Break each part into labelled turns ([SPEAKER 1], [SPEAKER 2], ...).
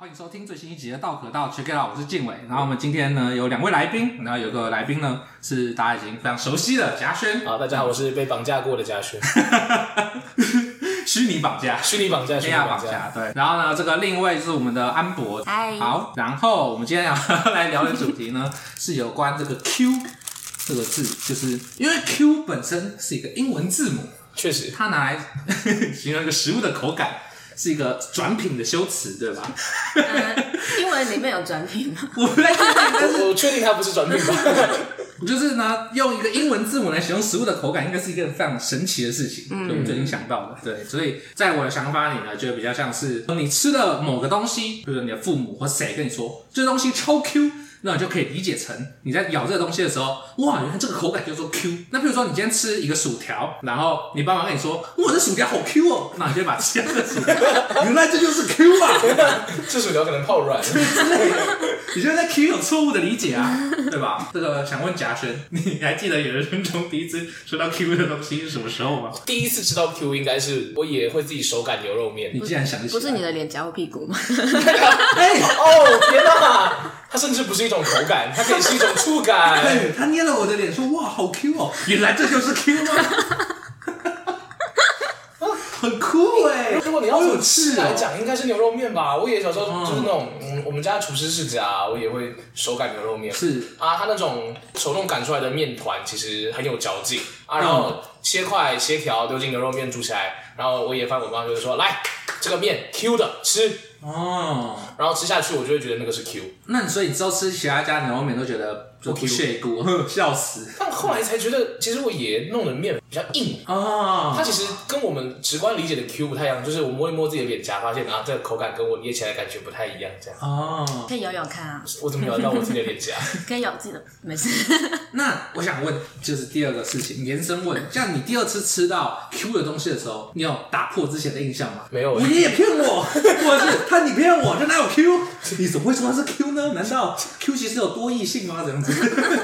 [SPEAKER 1] 欢迎收听最新一集的《道可道》，Check it out，我是静伟。然后我们今天呢有两位来宾，然后有个来宾呢是大家已经非常熟悉的嘉轩。
[SPEAKER 2] 好，大家好，我是被绑架过的嘉轩。
[SPEAKER 1] 虚拟绑架，
[SPEAKER 2] 虚拟绑架，虚拟绑架。
[SPEAKER 1] 对。然后呢，这个另一位是我们的安博。
[SPEAKER 3] 嗨。
[SPEAKER 1] 好，然后我们今天要来聊的主题呢是有关这个 Q 这个字，就是因为 Q 本身是一个英文字母，
[SPEAKER 2] 确实，
[SPEAKER 1] 它拿来 形容一个食物的口感。是一个转品的修辞，对吧？
[SPEAKER 3] 嗯，英文里面有转品吗？
[SPEAKER 1] 我不确定，但是
[SPEAKER 2] 我确定它不是转品吧？
[SPEAKER 1] 就是呢，用一个英文字母来形容食物的口感，应该是一个非常神奇的事情。嗯，就我们最近想到的，对，所以在我的想法里呢，就比较像是你吃了某个东西，比如说你的父母或谁跟你说，这东西超 Q。那你就可以理解成你在咬这个东西的时候，哇，原来这个口感叫做 Q。那比如说你今天吃一个薯条，然后你爸妈跟你说，哇，这薯条好 Q 哦，那你就把吃这个薯条，原来这就是 Q 啊，
[SPEAKER 2] 这薯条可能泡软之
[SPEAKER 1] 类的。你觉得在 Q 有错误的理解啊，对吧？这个想问贾轩，你还记得有人生中第一次吃到 Q 的东西是什么时候吗？
[SPEAKER 2] 第一次吃到 Q 应该是我也会自己手擀牛肉面。
[SPEAKER 1] 你竟然想起，
[SPEAKER 3] 不是你的脸颊或屁股吗？
[SPEAKER 2] 哎哦天哪！他甚至不是一种口感，它可以是一种触感。
[SPEAKER 1] 对，他捏了我的脸，说：“哇，好 Q 哦！原来这就是 Q 吗？” 很酷哎！
[SPEAKER 2] 如果你要用吃来讲，应该是牛肉面吧？我也小时候就是那种，嗯，我们家厨师世家，我也会手擀牛肉面。
[SPEAKER 1] 是
[SPEAKER 2] 啊，他那种手动擀出来的面团其实很有嚼劲啊。然后切块切条丢进牛肉面煮起来，然后我也发现我妈就是说：“来，这个面 Q 的吃。”哦，然后吃下去，我就会觉得那个是 Q。
[SPEAKER 1] 那你所以你之后吃其他家牛肉面都觉得不 Q，笑死。
[SPEAKER 2] 但后来才觉得，其实我爷爷弄的面比较硬啊。它其实跟我们直观理解的 Q 不太一样，就是我摸一摸自己的脸颊，发现啊，这个口感跟我捏起来感觉不太一样，这样。
[SPEAKER 1] 哦，
[SPEAKER 3] 可以咬咬看啊。
[SPEAKER 2] 我怎么咬到我自己的脸颊？
[SPEAKER 3] 可以咬自己的，没事。
[SPEAKER 1] 那我想问，就是第二个事情，延伸问，像你第二次吃到 Q 的东西的时候，你有打破之前的印象吗？
[SPEAKER 2] 没有，
[SPEAKER 1] 我爷爷骗我，或者是。他你骗我，这哪有 Q？你怎么会说它是 Q 呢？难道 Q 其实有多异性吗？这样子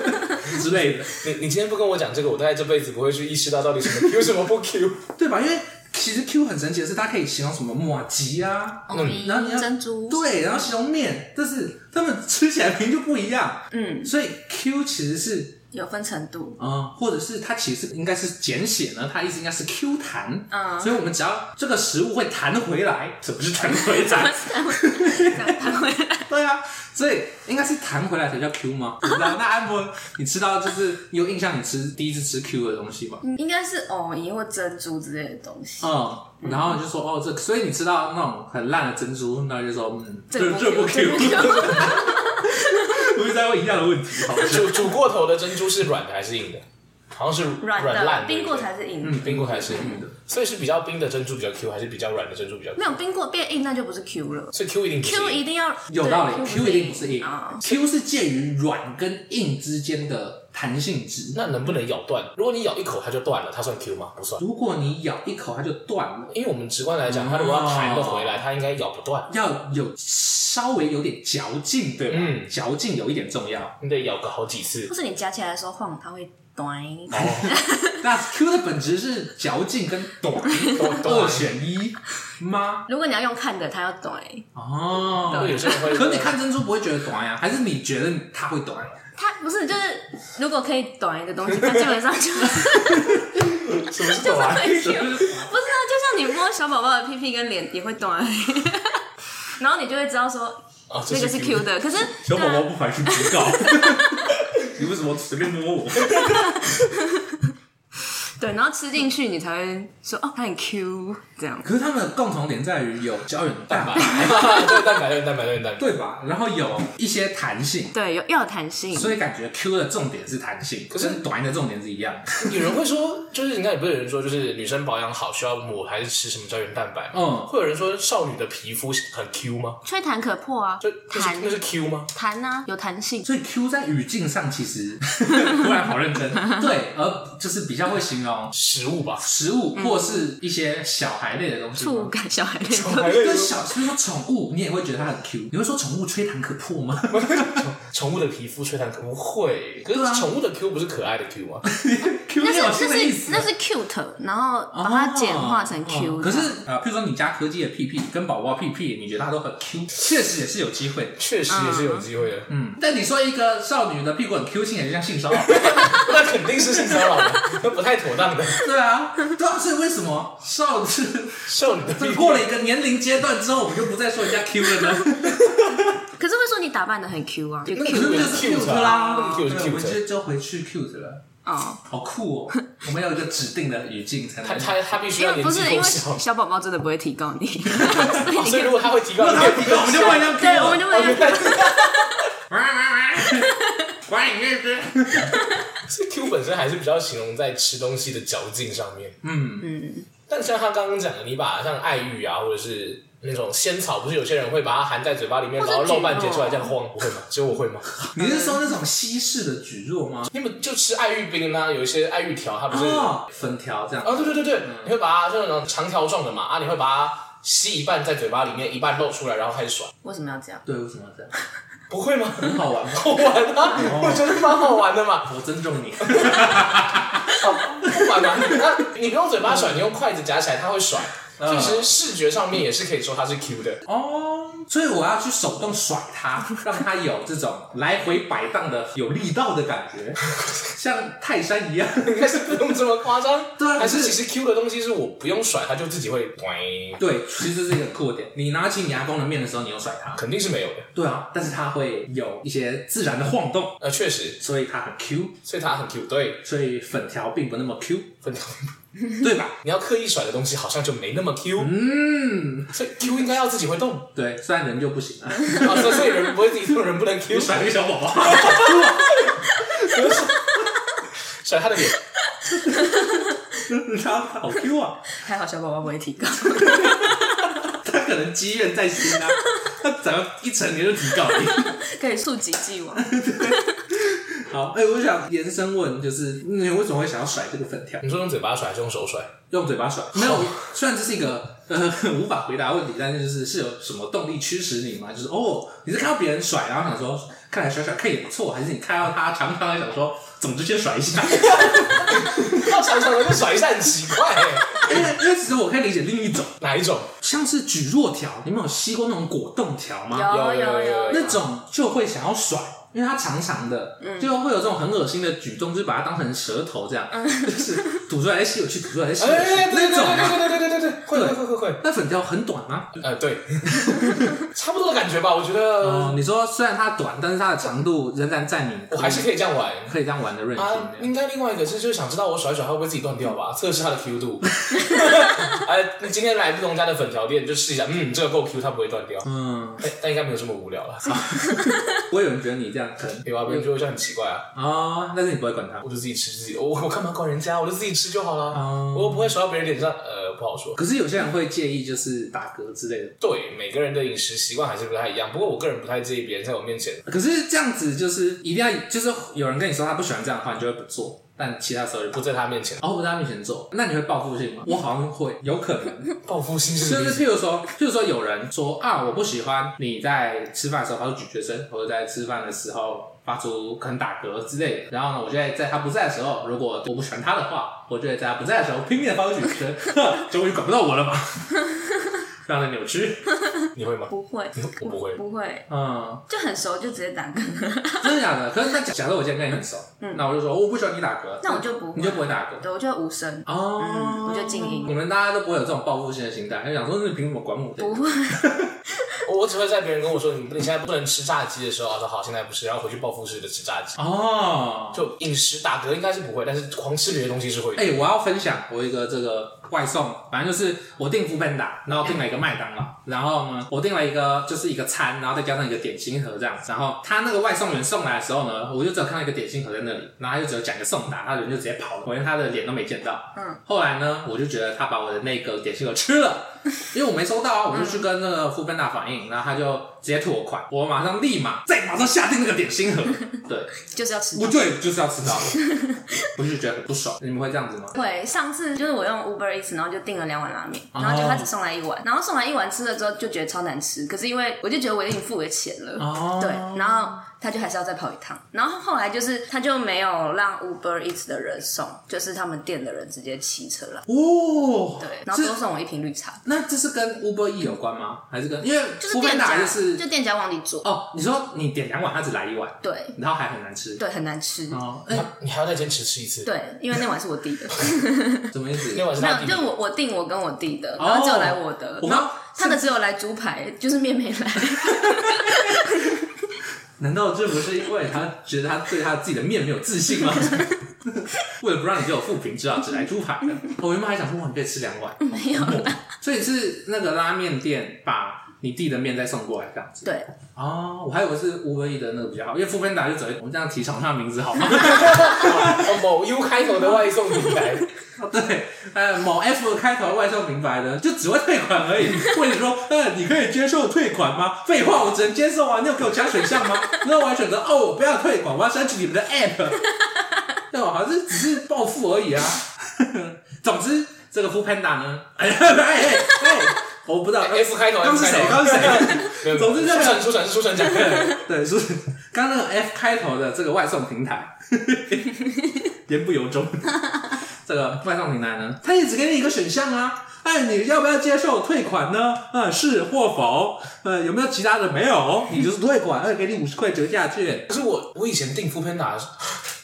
[SPEAKER 1] 之类的。
[SPEAKER 2] 你你今天不跟我讲这个，我大概这辈子不会去意识到到底什么 Q 什么不 Q，
[SPEAKER 1] 对吧？因为其实 Q 很神奇的是，它可以形容什么马吉啊，
[SPEAKER 3] 嗯，然后你要珍珠，
[SPEAKER 1] 对，然后形容面，但是它们吃起来名就不一样，嗯，所以 Q 其实是。
[SPEAKER 3] 有分程度，
[SPEAKER 1] 嗯，或者是它其实应该是简写呢，它意思应该是 Q 弹，嗯，所以我们只要这个食物会弹回来，什么是弹回来？
[SPEAKER 3] 弹回来，
[SPEAKER 1] 对啊，所以应该是弹回来才叫 Q 吗？你知道？那安博，你吃到就是你有印象，你吃第一次吃 Q 的东西吗？
[SPEAKER 3] 应该是藕银或珍珠之类的东西，
[SPEAKER 1] 嗯，然后你就说哦，这所以你吃到那种很烂的珍珠，那就说嗯，
[SPEAKER 3] 这这
[SPEAKER 1] 不 Q。不是在问一样的问题，好
[SPEAKER 2] 煮煮过头的珍珠是软的还是硬的？好像是软软烂，
[SPEAKER 3] 冰过才是硬的。
[SPEAKER 2] 嗯，冰过才是硬的，所以是比较冰的珍珠比较 Q，还是比较软的珍珠比较 Q？
[SPEAKER 3] 没有冰过变硬，那就不是 Q 了。
[SPEAKER 2] 所以 Q 一定
[SPEAKER 3] Q 一定要
[SPEAKER 1] 有道理，Q 一定不是硬，Q 是介于软跟硬之间的弹性质。
[SPEAKER 2] 那能不能咬断？如果你咬一口它就断了，它算 Q 吗？不算。
[SPEAKER 1] 如果你咬一口它就断了，
[SPEAKER 2] 因为我们直观来讲，它如果要弹得回来，它应该咬不断，
[SPEAKER 1] 要有稍微有点嚼劲，对吧？嗯，嚼劲有一点重要，
[SPEAKER 2] 你得咬个好几次。
[SPEAKER 3] 或是你夹起来的时候晃，它会。短，
[SPEAKER 1] 那 Q 的本质是嚼劲跟短 二选一吗？
[SPEAKER 3] 如果你要用看的，它要短
[SPEAKER 1] 哦。有些人会，可是你看珍珠不会觉得短呀？还是你觉得它会短？
[SPEAKER 3] 它不是，就是如果可以短一个东西，它基本上就 是
[SPEAKER 2] 什么是 Q？
[SPEAKER 3] 不是啊，就像你摸小宝宝的屁屁跟脸也会短，然后你就会知道说，这个是 Q 的。可是
[SPEAKER 1] 小宝宝不排除不告。你为什么随便摸我？
[SPEAKER 3] 对，然后吃进去，你才会说哦，它很 Q 这样。
[SPEAKER 1] 可是它们的共同点在于有胶原蛋白，
[SPEAKER 2] 对 蛋白，对蛋白，对蛋白，
[SPEAKER 1] 对吧？然后有一些弹性，
[SPEAKER 3] 对，有要有弹性，
[SPEAKER 1] 所以感觉 Q 的重点是弹性，可是短的重点是一样。
[SPEAKER 2] 有人会说，就是应该也不是有人说，就是女生保养好需要抹还是吃什么胶原蛋白？嗯，会有人说少女的皮肤很 Q 吗？
[SPEAKER 3] 吹弹可破啊，
[SPEAKER 2] 就弹那是 Q 吗？
[SPEAKER 3] 弹啊，有弹性。
[SPEAKER 1] 所以 Q 在语境上其实 突然好认真，对，而就是比较会形容。种
[SPEAKER 2] 食物吧，
[SPEAKER 1] 食物或是一些小孩类的东西，
[SPEAKER 3] 触感小孩类
[SPEAKER 2] 小孩类
[SPEAKER 1] 跟小，比如说宠物，你也会觉得它很 Q。你会说宠物吹弹可破吗？
[SPEAKER 2] 宠物的皮肤吹弹可不会，可是宠物的 Q 不是可爱的 Q 吗？
[SPEAKER 1] Q
[SPEAKER 3] 那是
[SPEAKER 1] 有新的意思，
[SPEAKER 3] 那是 cute，然后把它简化成 Q。
[SPEAKER 1] 可是啊，譬如说你家柯基的屁屁跟宝宝屁屁，你觉得它都很 Q，确实也是有机会，
[SPEAKER 2] 确实也是有机会的。
[SPEAKER 1] 嗯，但你说一个少女的屁股很 Q，听起来就像性骚扰，
[SPEAKER 2] 那肯定是性骚扰的，那不太妥当的。
[SPEAKER 1] 对啊，对啊，所以为什么少是
[SPEAKER 2] 少女的
[SPEAKER 1] 过了一个年龄阶段之后，我们就不再说人家 Q 了呢？
[SPEAKER 3] 可是会说你打扮的很 Q 啊，就 Q
[SPEAKER 1] 就是 cute 啦，
[SPEAKER 2] 那么 cute 是 cute
[SPEAKER 1] 我们就就回去 cute 了。
[SPEAKER 3] 哦，
[SPEAKER 1] 好酷哦！我们要有一个指定的语境才能。
[SPEAKER 2] 他他他必须要年
[SPEAKER 3] 因为不是因为
[SPEAKER 2] 纪够小。
[SPEAKER 3] 小宝宝真的不会提告你，
[SPEAKER 2] 所以如果他会提高，
[SPEAKER 1] 那他提高，我们就不能这样 Q 对，
[SPEAKER 3] 我们就不能这样。
[SPEAKER 1] 喂喂喂，欢迎日子。
[SPEAKER 2] 所以 Q 本身还是比较形容在吃东西的嚼劲上面。
[SPEAKER 1] 嗯
[SPEAKER 3] 嗯，
[SPEAKER 2] 但像他刚刚讲的，你把像爱玉啊，或者是那种仙草，不是有些人会把它含在嘴巴里面，然后露半截出来这样晃，不会吗？只有我会吗？
[SPEAKER 1] 你是说那种西式的蒟蒻吗？
[SPEAKER 2] 你们就吃爱玉冰啊，有一些爱玉条，它不是
[SPEAKER 1] 哦，粉条这样。
[SPEAKER 2] 啊，对对对对，你会把它就那种长条状的嘛，啊，你会把它吸一半在嘴巴里面，一半露出来，然后开始甩，
[SPEAKER 3] 为什么要这样？
[SPEAKER 1] 对，为什么要这样？
[SPEAKER 2] 不会吗？
[SPEAKER 1] 很好玩吗？
[SPEAKER 2] 好玩啊，我觉得蛮好玩的嘛，
[SPEAKER 1] 我尊重你。
[SPEAKER 2] 好玩嘛。那你不用嘴巴甩，你用筷子夹起来，它会甩。
[SPEAKER 1] 嗯
[SPEAKER 2] 其实视觉上面也是可以说它是 Q 的。
[SPEAKER 1] 哦，所以我要去手动甩它，让它有这种来回摆荡的有力道的感觉，像泰山一样。
[SPEAKER 2] 应该是不用这么夸张，
[SPEAKER 1] 对啊
[SPEAKER 2] 还是其实 Q 的东西是我不用甩，它就自己会，
[SPEAKER 1] 对，其实这是一个酷的点。你拿起你牙弓的面的时候，你有甩它。
[SPEAKER 2] 肯定是没有的。
[SPEAKER 1] 对啊，但是它会有一些自然的晃动，
[SPEAKER 2] 呃，确实，
[SPEAKER 1] 所以它很 Q，
[SPEAKER 2] 所以它很 Q。对，
[SPEAKER 1] 所以粉条并不那么 Q，
[SPEAKER 2] 粉条，
[SPEAKER 1] 对吧？
[SPEAKER 2] 你要刻意甩的东西好像就没那么 Q，
[SPEAKER 1] 嗯，
[SPEAKER 2] 所以 Q 应该要自己会动。
[SPEAKER 1] 对，虽然人就不行了，
[SPEAKER 2] 啊，所以所以人不会自己动，人不能 Q
[SPEAKER 1] 甩一个小宝宝，
[SPEAKER 2] 甩他的脸。
[SPEAKER 1] 他好 Q 啊，
[SPEAKER 3] 还好小宝宝不会提高。
[SPEAKER 1] 他可能积怨在心啊，他只要一成年就提高你。
[SPEAKER 3] 可以溯及既往。
[SPEAKER 1] 好，哎、我想延伸问，就是你为什么会想要甩这个粉条？
[SPEAKER 2] 你说用嘴巴甩还是用手甩？
[SPEAKER 1] 用嘴巴甩？没有，虽然这是一个呃无法回答问题，但是就是是有什么动力驱使你吗？就是哦，你是看到别人甩，然后想说看来甩甩看也不错，还是你看到他长长的想说怎么就先甩一下？
[SPEAKER 2] 要长长的就甩一下很奇怪哎。
[SPEAKER 1] 因为因为其实我可以理解另一种，
[SPEAKER 2] 哪一种？
[SPEAKER 1] 像是蒟蒻条，你们有吸过那种果冻条吗？
[SPEAKER 3] 有有有
[SPEAKER 1] 那种就会想要甩，因为它长长的，就会有这种很恶心的举动，就是把它当成舌头这样，就是吐出来再吸有去，吐出来再吸有去
[SPEAKER 2] 哎，
[SPEAKER 1] 那种嘛。
[SPEAKER 2] 对对对对对对，会会会会会。
[SPEAKER 1] 那粉条很短吗？
[SPEAKER 2] 呃，对，差不多的感觉吧，我觉得。
[SPEAKER 1] 哦，你说虽然它短，但是它的长度仍然在你，
[SPEAKER 2] 我还是可以这样玩。
[SPEAKER 1] 可以这样玩的任性
[SPEAKER 2] 啊，
[SPEAKER 1] 这样。
[SPEAKER 2] 应该另外一个是，就是想知道我甩一甩它会不会自己断掉吧，测试它的 Q 度。哎，你今天来不同家的粉条店，就试一下，嗯，这个够 Q，它不会断掉。
[SPEAKER 1] 嗯，
[SPEAKER 2] 但但应该没有这么无聊了。
[SPEAKER 1] 我有人觉得你这样可能
[SPEAKER 2] 有啊，别人就会觉得很奇怪啊。
[SPEAKER 1] 哦，但是你不会管它
[SPEAKER 2] 我。就自己吃自己，我我干嘛管人家？我就自己吃就好了。
[SPEAKER 1] 哦
[SPEAKER 2] 我不会甩到别人脸上，呃，不好说。
[SPEAKER 1] 可是有些人会介意，就是打嗝之类的。
[SPEAKER 2] 对，每个人的饮食习惯还是不太一样。不过我个人不太介意别人在我面前。
[SPEAKER 1] 可是这样子就是一定要，就是有人跟你说他不喜欢这样的话，你就会不做。但其他时候就不
[SPEAKER 2] 不在他面前，
[SPEAKER 1] 哦，不在他面前做，那你会报复性吗？我好像会，有可能。
[SPEAKER 2] 报复性是
[SPEAKER 1] 就是譬如说，譬如说有人说啊，我不喜欢你在吃饭的时候发出咀嚼声，或者在吃饭的时候发出可能打嗝之类的。然后呢，我就会在他不在的时候，如果我不喜欢他的话，我就会在他不在的时候拼命的发出咀嚼声，终于管不到我了吧？非常的扭曲。
[SPEAKER 2] 你会吗？
[SPEAKER 3] 不会，
[SPEAKER 2] 我不会。
[SPEAKER 3] 不会，
[SPEAKER 1] 嗯，
[SPEAKER 3] 就很熟就直接打嗝。
[SPEAKER 1] 真的假的？可是那假假设我今天跟你很熟，嗯那我就说我不喜欢你打嗝，
[SPEAKER 3] 那我就不会，
[SPEAKER 1] 你就不会打嗝。
[SPEAKER 3] 对，我就无声。
[SPEAKER 1] 哦、
[SPEAKER 3] 嗯我就静音
[SPEAKER 1] 你们大家都不会有这种报复性的心态，就想说你凭什么管我？
[SPEAKER 3] 不会，
[SPEAKER 2] 我我只会在别人跟我说你你现在不能吃炸鸡的时候，我说好，现在不是，然后回去报复式的吃炸鸡。
[SPEAKER 1] 哦，
[SPEAKER 2] 就饮食打嗝应该是不会，但是狂吃别的东西是会的。
[SPEAKER 1] 哎、我要分享我一个这个外送，反正就是我订 foodpanda，然后订了一个麦当劳，然后呢，我订了一个就是一个餐，然后再加上一个点心盒这样子，然后他那个外送员送来的时候呢，我就只有看到一个点心盒在那里，然后他就只有讲一个送达，他人就直接跑了，我连他的脸都没见到。
[SPEAKER 3] 嗯，
[SPEAKER 1] 后来呢，我就觉得他把我的那个点心盒吃了，因为我没收到啊，我就去跟那个 foodpanda 反映，然后他就直接退我款，我马上立马再马上下定那个点心盒，对。
[SPEAKER 3] 就是要吃
[SPEAKER 1] 不。对，就是要吃到。我就觉得很不爽。你们会这样子吗？
[SPEAKER 3] 会，上次就是我用 Uber Eats，然后就订了两碗拉面，然后就他只送来一碗，然后送来一碗吃了之后就觉得超难吃，可是因为我就觉得我已经付了钱了，哦、对，然后。他就还是要再跑一趟，然后后来就是他就没有让 Uber Eats 的人送，就是他们店的人直接骑车来。哦，对，然后多送我一瓶绿茶。
[SPEAKER 1] 那这是跟 Uber Eats 有关吗？还是跟因为
[SPEAKER 3] 就是店家就是就店家忘记做
[SPEAKER 1] 哦？你说你点两碗，他只来一碗，
[SPEAKER 3] 对，
[SPEAKER 1] 然后还很难吃，
[SPEAKER 3] 对，很难吃。
[SPEAKER 2] 哦，哎，你还要再坚持吃一次？
[SPEAKER 3] 对，因为那碗是我弟的。
[SPEAKER 1] 什么意思？
[SPEAKER 2] 那碗是
[SPEAKER 3] 没有，就我我订我跟我弟的，然后只有来我的，然后他的只有来猪排，就是面没来。
[SPEAKER 1] 难道这不是因为他觉得他对他自己的面没有自信吗？为了不让你给我负评，只好只来猪排。我原本还想说，哇，你可以吃两碗，
[SPEAKER 3] 没有了。
[SPEAKER 1] 所以是那个拉面店把你递的面再送过来这样子。
[SPEAKER 3] 对。
[SPEAKER 1] 哦，我还以为是 Uber Eats 的那个比较好，因为 foodpanda 就只会我们这样提厂商的名字好吗？
[SPEAKER 2] 某 U 开头的外送平台。
[SPEAKER 1] 对，呃，某 F 开头的外送平台呢，就只会退款而已。或者说，呃，你可以接受退款吗？废话，我只能接受啊！你有给我加选项吗？那我还选择哦，我不要退款，我要删除你们的 App。对吧？好像只是暴富而已啊。总之，这个 foodpanda 呢，哎哎哎哎，我不知道
[SPEAKER 2] F 开头
[SPEAKER 1] 刚是谁？刚是谁？总之，这个
[SPEAKER 2] 书城，书城讲的，
[SPEAKER 1] 对，书城。刚那个 F 开头的这个外送平台，言不由衷。这个外送平台呢，他也只给你一个选项啊，哎，你要不要接受退款呢？啊，是或否？呃，有没有其他的？没有，你就是退款，而且给你五十块折价券。
[SPEAKER 2] 可是我我以前订 foodpanda，我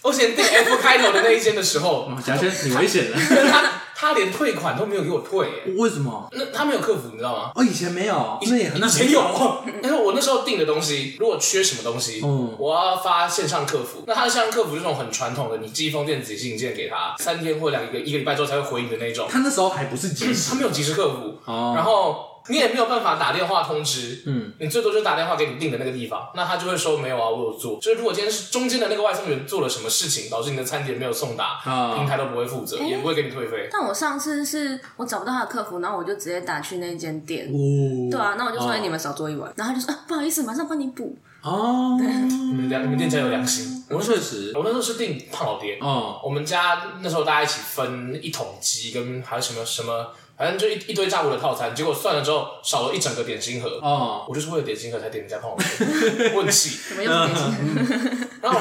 [SPEAKER 2] 以前订 F 开头的那一间的时候，
[SPEAKER 1] 贾轩，你危险了。
[SPEAKER 2] 他连退款都没有给我退，欸，
[SPEAKER 1] 为什么？
[SPEAKER 2] 那他没有客服，你知道吗？
[SPEAKER 1] 哦，以前没有，以前
[SPEAKER 2] 以前有。但是我那时候订的东西，如果缺什么东西，嗯，我要发线上客服。那他的线上客服就是那种很传统的，你寄一封电子信件给他，三天或两个一个礼拜之后才会回你的那种。
[SPEAKER 1] 他那时候还不是即时，
[SPEAKER 2] 他没有即时客服。哦，然后。你也没有办法打电话通知，嗯，你最多就打电话给你订的那个地方，那他就会说没有啊，我有做。就是如果今天是中间的那个外送员做了什么事情，导致你的餐点没有送达，啊，平台都不会负责，欸、也不会给你退费。
[SPEAKER 3] 但我上次是我找不到他的客服，然后我就直接打去那间店，哦，对啊，那我就说、你们少做一碗，然后他就说啊不好意思，马上帮你补。
[SPEAKER 1] 哦，
[SPEAKER 2] 你们两你们店家有良心。
[SPEAKER 1] 我确实，
[SPEAKER 2] 我那时候是订胖老爹，哦，我们家那时候大家一起分一桶鸡跟还有什么什么。反正就一一堆炸物的套餐，结果算了之后少了一整个点心盒。哦，我就是为了点心盒才点人家烫老爹，我很气。
[SPEAKER 3] 怎么又是点心盒？
[SPEAKER 2] 然后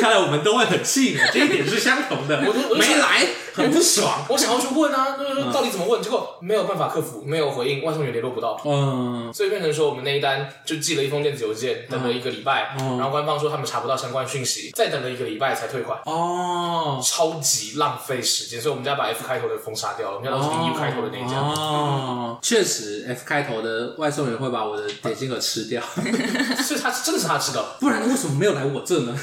[SPEAKER 1] 看来我们都会很气，这一点是相同的。我都没来，很不爽。
[SPEAKER 2] 我想要去问啊，就是说到底怎么问，结果没有办法克服，没有回应，外送员联络不到。嗯，所以变成说我们那一单就寄了一封电子邮件，等了一个礼拜，然后官方说他们查不到相关讯息，再等了一个礼拜才退款。哦，超级浪费时间，所以我们家把 F 开头的封杀掉了，我们家都是 U 开头的那一家。
[SPEAKER 1] 哦，确实，F 开头的外送员会把我的点心盒吃掉，
[SPEAKER 2] 所以他真的是他吃的，
[SPEAKER 1] 不然为什么没有来我这呢？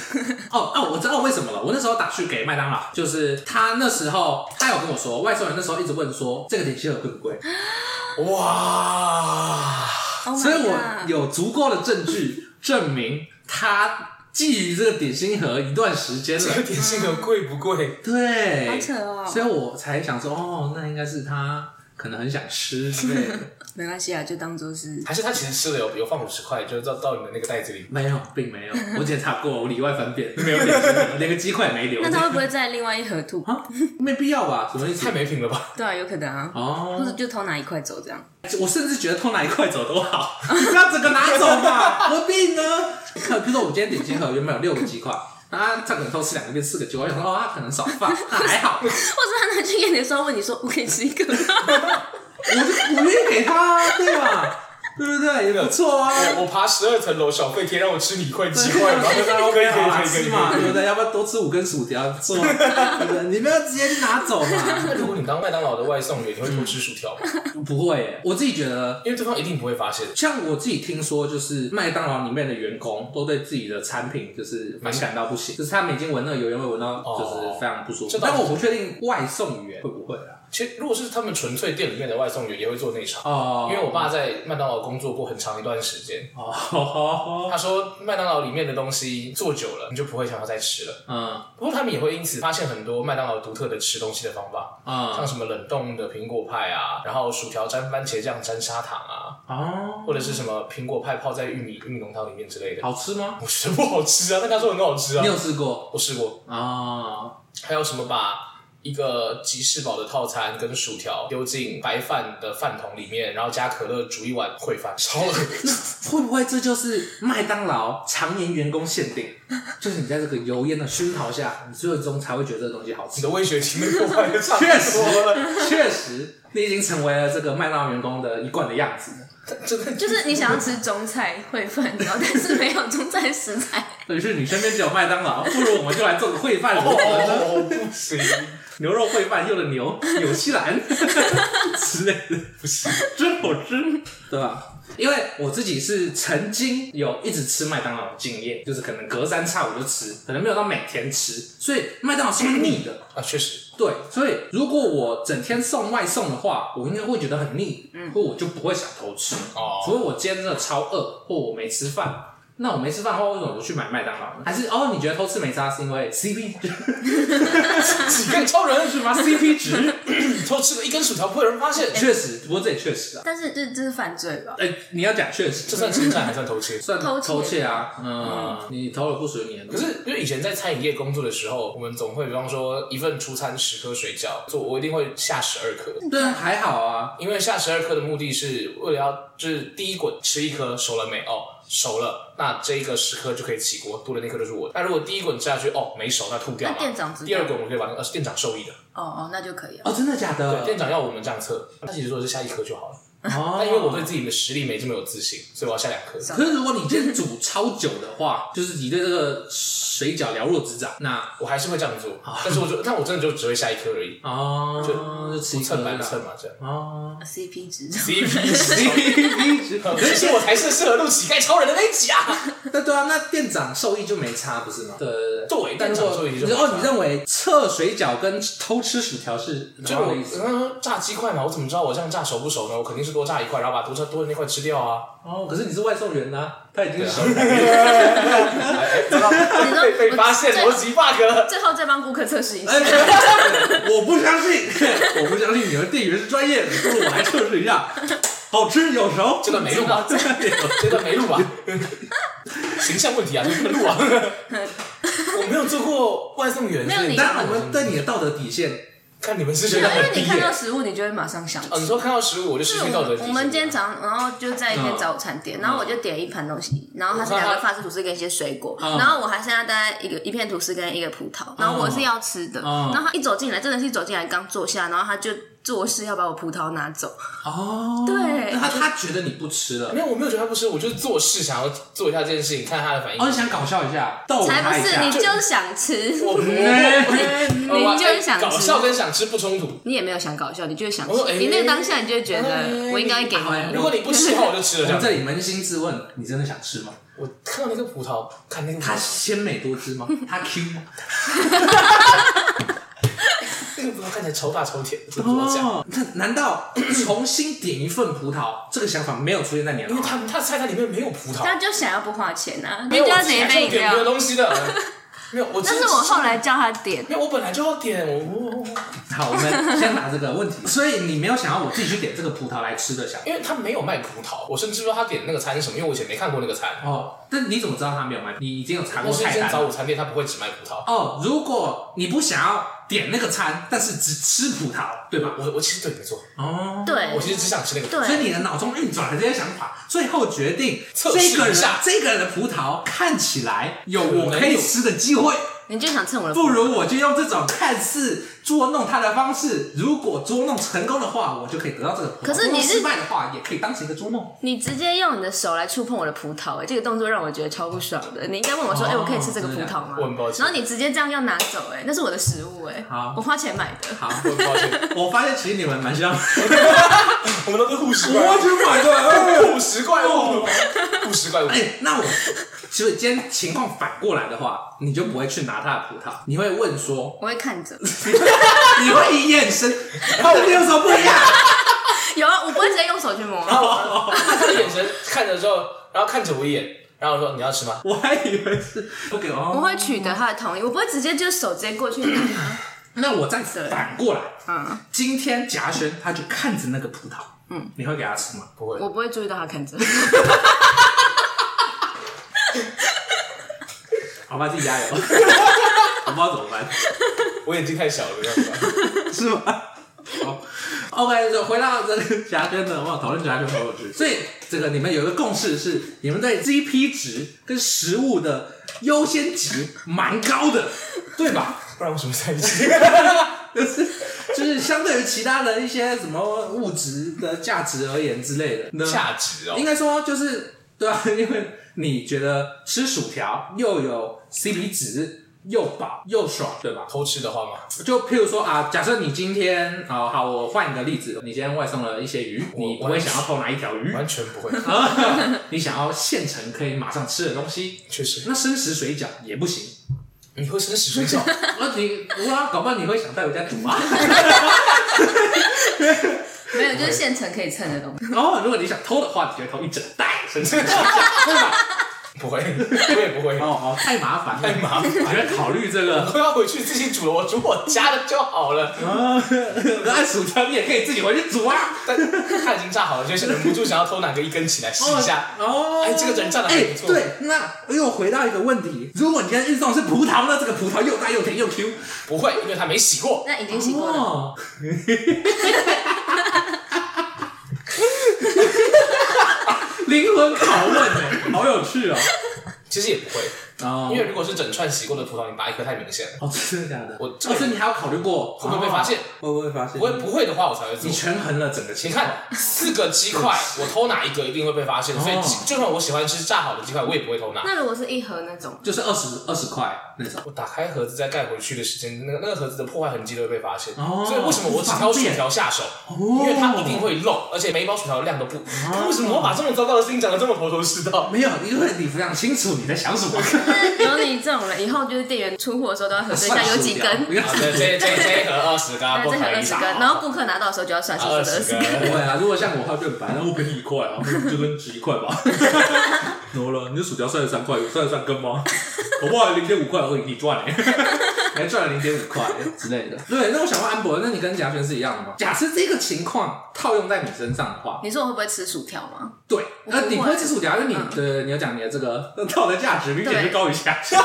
[SPEAKER 1] 哦哦，我知道为什么了。我那时候打去给麦当劳，就是他那时候他有跟我说，外送员那时候一直问说这个点心盒贵不贵？哇！Oh、所以我有足够的证据证明他觊觎这个点心盒一段时间了。
[SPEAKER 2] 这个点心盒贵不贵？
[SPEAKER 1] 对，
[SPEAKER 3] 好扯哦。
[SPEAKER 1] 所以我才想说，哦，那应该是他。可能很想吃，对，
[SPEAKER 3] 没关系啊，就当做是。
[SPEAKER 2] 还是他其实吃了有有放五十块，就到到你的那个袋子里。
[SPEAKER 1] 没有，并没有，我检查过，我里外翻遍，没有点，连个鸡块也没留。
[SPEAKER 3] 那他会不会在另外一盒吐？
[SPEAKER 1] 啊，没必要吧？什么意思？
[SPEAKER 2] 太没品了吧？
[SPEAKER 3] 对啊，有可能啊。哦。或者就偷拿一块走这样。
[SPEAKER 1] 我甚至觉得偷拿一块走都好，你不要整个拿走嘛，何必呢？可比如说，我们今天点心盒原本有六个鸡块。啊，他可能偷吃两个变四个九，我想说哦，他可能少放，那还好。或者
[SPEAKER 3] 他拿去验的时候问你说：“我可以吃一个吗？”
[SPEAKER 1] 我就鼓励给他，对吧？对不对？也不错啊！
[SPEAKER 2] 我爬十二层楼，小废铁让我吃你一块鸡块嘛，可以可以可以吃
[SPEAKER 1] 嘛，对不对？要不要多吃五根薯条？不对？你不要直接去拿走嘛。
[SPEAKER 2] 那如果你当麦当劳的外送员，你会偷吃薯条吗？
[SPEAKER 1] 不会，我自己觉得，
[SPEAKER 2] 因为对方一定不会发现。
[SPEAKER 1] 像我自己听说，就是麦当劳里面的员工都对自己的产品就是反感到不行，就是他们已经闻那个油烟味闻到就是非常不舒服。但我不确定外送员会不会啊。
[SPEAKER 2] 其实，如果是他们纯粹店里面的外送员，也会做内场。哦。因为我爸在麦当劳工作过很长一段时间。哦。他说，麦当劳里面的东西做久了，你就不会想要再吃了。嗯。不过他们也会因此发现很多麦当劳独特的吃东西的方法。嗯。像什么冷冻的苹果派啊，然后薯条沾番茄酱沾砂糖啊。哦，或者是什么苹果派泡在玉米玉米浓汤里面之类的，
[SPEAKER 1] 好吃吗？
[SPEAKER 2] 我觉得不好吃啊，但他说很好吃啊。
[SPEAKER 1] 你有试过？
[SPEAKER 2] 我试过
[SPEAKER 1] 啊。
[SPEAKER 2] 还有什么把一个吉士堡的套餐跟薯条丢进白饭的饭桶里面，然后加可乐煮一碗烩饭，超恶
[SPEAKER 1] 心。会不会这就是麦当劳 常年员工限定？就是你在这个油烟的熏陶下，你最终才会觉得这个东西好吃。
[SPEAKER 2] 你的味觉听得过来，确
[SPEAKER 1] 实，确实，你已经成为了这个麦当劳员工的一贯的样子。
[SPEAKER 3] 就是你想要吃中菜烩饭，然后但是没有中菜食材。
[SPEAKER 1] 于是你身边只有麦当劳，不如我们就来做个烩饭。
[SPEAKER 2] 哦，不行。
[SPEAKER 1] 牛肉烩饭，用的牛 纽西兰 之类的，不行，真好吃，对吧？因为我自己是曾经有一直吃麦当劳的经验，就是可能隔三差五就吃，可能没有到每天吃，所以麦当劳是会腻的。
[SPEAKER 2] 啊，确实，
[SPEAKER 1] 对，所以如果我整天送外送的话，我应该会觉得很腻，嗯，或我就不会想偷吃。哦，除非我今天真的超饿，或我没吃饭。那我没吃饭的话，为什么我去买麦当劳呢？还是哦，你觉得偷吃没差是因为 CP 值？
[SPEAKER 2] 乞丐超人是吗
[SPEAKER 1] ？CP 值
[SPEAKER 2] 偷吃了一根薯条不会有人发现？
[SPEAKER 1] 确实，不过这也确实啊。
[SPEAKER 3] 但是这这是犯罪吧？
[SPEAKER 1] 哎，你要讲确实，
[SPEAKER 2] 这算侵占还算偷窃？
[SPEAKER 1] 算偷窃啊。嗯，你偷了不属于你的。
[SPEAKER 2] 可是因为以前在餐饮业工作的时候，我们总会比方说一份出餐十颗水饺，做我一定会下十二颗。
[SPEAKER 1] 对啊，还好啊，
[SPEAKER 2] 因为下十二颗的目的是为了要就是第一滚吃一颗熟了没哦。熟了，那这一个十颗就可以起锅，多的那颗就是我的。那如果第一滚吃下去，哦，没熟，那吐掉了。
[SPEAKER 3] 店长
[SPEAKER 2] 第二滚我可以把那个，呃，是店长受益的。
[SPEAKER 3] 哦哦，那就可以了。
[SPEAKER 1] 哦，真的假的？
[SPEAKER 2] 对，店长要我们这样测，那其实说是下一颗就好了。哦，但因为我对自己的实力没这么有自信，所以我要下两颗。
[SPEAKER 1] 可是如果你今天煮超久的话，就是你对这个水饺了若指掌，那
[SPEAKER 2] 我还是会这样做。但是我就，但我真的就只会下一颗而已。
[SPEAKER 1] 哦，
[SPEAKER 2] 就就蹭白蹭嘛，这样。
[SPEAKER 1] 哦
[SPEAKER 3] ，CP 值
[SPEAKER 2] ，CP 值，CP 值，可是我才是适合录乞丐超人的那一集啊。
[SPEAKER 1] 那对啊，那店长受益就没差，不是吗？对对
[SPEAKER 2] 对，店长受益就。
[SPEAKER 1] 然后你认为测水饺跟偷吃薯条是什么意思？
[SPEAKER 2] 炸鸡块嘛，我怎么知道我这样炸熟不熟呢？我肯定是多炸一块，然后把多多的那块吃掉啊！
[SPEAKER 1] 哦，可是你是外送员呢，他已经熟了。
[SPEAKER 2] 被被发现逻辑 bug，
[SPEAKER 3] 最后再帮顾客测试一下。
[SPEAKER 1] 我不相信，我不相信你们店员是专业的，不如我来测试一下，好吃有熟。
[SPEAKER 2] 这个没录吧？这个没录吧？形象问题啊，你不能录啊！我没有做过外送员，
[SPEAKER 1] 但我们对你的道德底线。
[SPEAKER 2] 看你们是觉得很低，
[SPEAKER 3] 因为你看到食物，你就会马上想吃。
[SPEAKER 2] 哦，你说看到食物，我就失去道德底线。
[SPEAKER 3] 我们今天早上，然后就在一间早餐店，然后我就点一盘东西，然后它是两个法式吐司跟一些水果，然后我还剩下大概一个一片吐司跟一个葡萄，然后我是要吃的，然后他一走进来，真的是一走进来刚坐下，然后他就。做事要把我葡萄拿走。
[SPEAKER 1] 哦，
[SPEAKER 3] 对，
[SPEAKER 1] 他他觉得你不吃了，
[SPEAKER 2] 没有，我没有觉得他不吃，我就是做事想要做一下这件事情，看他的反应。
[SPEAKER 1] 哦，你想搞笑一下，逗他一下，
[SPEAKER 3] 才不是，你就想吃，
[SPEAKER 2] 我
[SPEAKER 3] 你就是想吃，
[SPEAKER 2] 搞笑跟想吃不冲突，
[SPEAKER 3] 你也没有想搞笑，你就是想吃，你那个当下你就会觉得我应该给你，
[SPEAKER 2] 如果你不吃的话，我就吃了。
[SPEAKER 1] 我这里扪心自问，你真的想吃吗？
[SPEAKER 2] 我看到那个葡萄，看那个，
[SPEAKER 1] 它鲜美多汁吗？它 Q 吗？
[SPEAKER 2] 这个葡萄看起来超大超甜，怎么讲？
[SPEAKER 1] 那难道 重新点一份葡萄，这个想法没有出现在你脑？
[SPEAKER 2] 因为他他的菜单里面没有葡萄，
[SPEAKER 3] 他就想要不花钱啊，
[SPEAKER 2] 没有
[SPEAKER 3] 要点
[SPEAKER 2] 点没有东西的，没有。
[SPEAKER 3] 我但是我后来叫他点，
[SPEAKER 2] 因为我本来就要点。
[SPEAKER 1] 好，我们 先拿这个问题。所以你没有想要我自己去点这个葡萄来吃的想？
[SPEAKER 2] 因为他没有卖葡萄，我甚至不知道他点那个餐是什么，因为我以前没看过那个餐。
[SPEAKER 1] 哦，但你怎么知道他没有卖？你已经有查过菜单。
[SPEAKER 2] 是一间早午餐店，他不会只卖葡萄。
[SPEAKER 1] 哦，如果你不想要。点那个餐，但是只吃葡萄，对吧？
[SPEAKER 2] 我我其实对你没错
[SPEAKER 1] 哦，
[SPEAKER 3] 对，
[SPEAKER 2] 我其实只想吃那个，
[SPEAKER 3] 对。
[SPEAKER 1] 所以你的脑中运转了这些想法，最后决定这个人这个人的葡萄看起来有我可以吃的机会。
[SPEAKER 3] 你就想蹭我的，
[SPEAKER 1] 不如我就用这种看似捉弄他的方式，如果捉弄成功的话，我就可以得到这个葡萄。
[SPEAKER 3] 可是你
[SPEAKER 1] 失败的话，也可以当成一个捉弄。
[SPEAKER 3] 你直接用你的手来触碰我的葡萄，哎，这个动作让我觉得超不爽的。你应该问我说，哎，我可以吃这个葡萄吗？
[SPEAKER 2] 我很抱歉。
[SPEAKER 3] 然后你直接这样要拿走，哎，那是我的食物，哎，好，我花钱买的。
[SPEAKER 1] 好，我很抱歉。我发现其实你们蛮像，
[SPEAKER 2] 我们都是护食怪，我去买的护食怪物，护食怪物。
[SPEAKER 1] 哎，那我。其实今天情况反过来的话，你就不会去拿他的葡萄，你会问说，
[SPEAKER 3] 我会看着，
[SPEAKER 1] 你会以眼神，然后你有什么不一样？
[SPEAKER 3] 有啊，我不会直接用手去摸，
[SPEAKER 2] 然后他的眼神看着之后，然后看着我一眼，然后说你要吃吗？
[SPEAKER 1] 我还以为是不给哦，
[SPEAKER 3] 我会取得他的同意，我不会直接就手直接过去拿。
[SPEAKER 1] 那我再反过来，
[SPEAKER 3] 嗯，
[SPEAKER 1] 今天贾轩他就看着那个葡萄，嗯，你会给他吃吗？
[SPEAKER 2] 不会，
[SPEAKER 3] 我不会注意到他看着。
[SPEAKER 1] 好吧，自己加油。我不知道怎么办，
[SPEAKER 2] 我眼睛太小了，这样子。
[SPEAKER 1] 是吗？好，OK，就回到这个 贾轩的，我讨论贾轩很有趣。所以这个你们有一个共识是，你们对 CP 值跟食物的优先级蛮高的，对吧？
[SPEAKER 2] 不然为什么在一起？
[SPEAKER 1] 就是就是相对于其他的一些什么物质的价值而言之类的
[SPEAKER 2] 价值哦，
[SPEAKER 1] 应该说就是对啊，因为你觉得吃薯条又有 CP 值。又饱又爽，对吧？
[SPEAKER 2] 偷吃的话嘛？
[SPEAKER 1] 就譬如说啊，假设你今天好好，我换一个例子，你今天外送了一些鱼，你不会想要偷哪一条鱼？
[SPEAKER 2] 完全不会。
[SPEAKER 1] 你想要现成可以马上吃的东西，
[SPEAKER 2] 确实。
[SPEAKER 1] 那生食水饺也不行。
[SPEAKER 2] 你会生食水饺？
[SPEAKER 1] 那 你哇，搞不好你会想带回家煮啊？
[SPEAKER 3] 没有，就是现成可以蹭的东西。
[SPEAKER 1] 哦，如果你想偷的话，你就会偷一整袋生食水饺，对吧？
[SPEAKER 2] 不会，我也不会。
[SPEAKER 1] 哦哦，太麻烦，
[SPEAKER 2] 太麻烦。
[SPEAKER 1] 我觉得考虑这个，
[SPEAKER 2] 我要回去自己煮了，我煮我家的就好了。
[SPEAKER 1] 啊，那薯条你也可以自己回去煮啊。
[SPEAKER 2] 但它已经炸好了，就是忍不住想要偷拿个一根起来试一下。哦，哎，这个人炸的还不错。
[SPEAKER 1] 对，那又回到一个问题：如果你今天运送的是葡萄呢？这个葡萄又大又甜又 Q。
[SPEAKER 2] 不会，因为它没洗过。
[SPEAKER 3] 那已经洗过了。
[SPEAKER 1] 灵魂拷问，好有趣啊！
[SPEAKER 2] 其实也不会。哦，因为如果是整串洗过的葡萄，你拔一颗太明显了。
[SPEAKER 1] 哦，真的假的？
[SPEAKER 2] 我，
[SPEAKER 1] 而且你还要考虑过
[SPEAKER 2] 会不会被发现？
[SPEAKER 1] 会不会发现？
[SPEAKER 2] 不会，不会的话我才会做。
[SPEAKER 1] 你权衡了整个情况。
[SPEAKER 2] 你看四个鸡块，我偷哪一个一定会被发现，所以就算我喜欢吃炸好的鸡块，我也不会偷拿。
[SPEAKER 3] 那如果是一盒那种，
[SPEAKER 1] 就是二十二十块那种。
[SPEAKER 2] 我打开盒子再盖回去的时间，那个那个盒子的破坏痕迹都会被发现。哦。所以为什么我只挑薯条下手？因为它一定会漏，而且每一包薯条的量都不。为什么我把这么糟糕的事情讲得这么头头是道？
[SPEAKER 1] 没有，因为你非常清楚你在想什么。
[SPEAKER 3] 有你。这种人以后就是店员出货的时候都要核对一下有几根。
[SPEAKER 2] 对，这这这盒二十根，
[SPEAKER 3] 这盒二十根，然后顾客拿到的时候就要算是二十根。
[SPEAKER 1] 不会啊，如果像我的话就很烦，那我给你一块啊，就跟值一块吧。no 了，你的薯条算了三块，有算了三根吗？我不好零点五块我说，你赚哎。还赚了零点五块之类的。对，那我想问安博，那你跟贾轩是一样的吗？假设这个情况套用在你身上的话，
[SPEAKER 3] 你说我会不会吃薯条吗？
[SPEAKER 1] 对，那你不会吃薯条，因为你的你要讲你的这个套的价值明显是高于下限。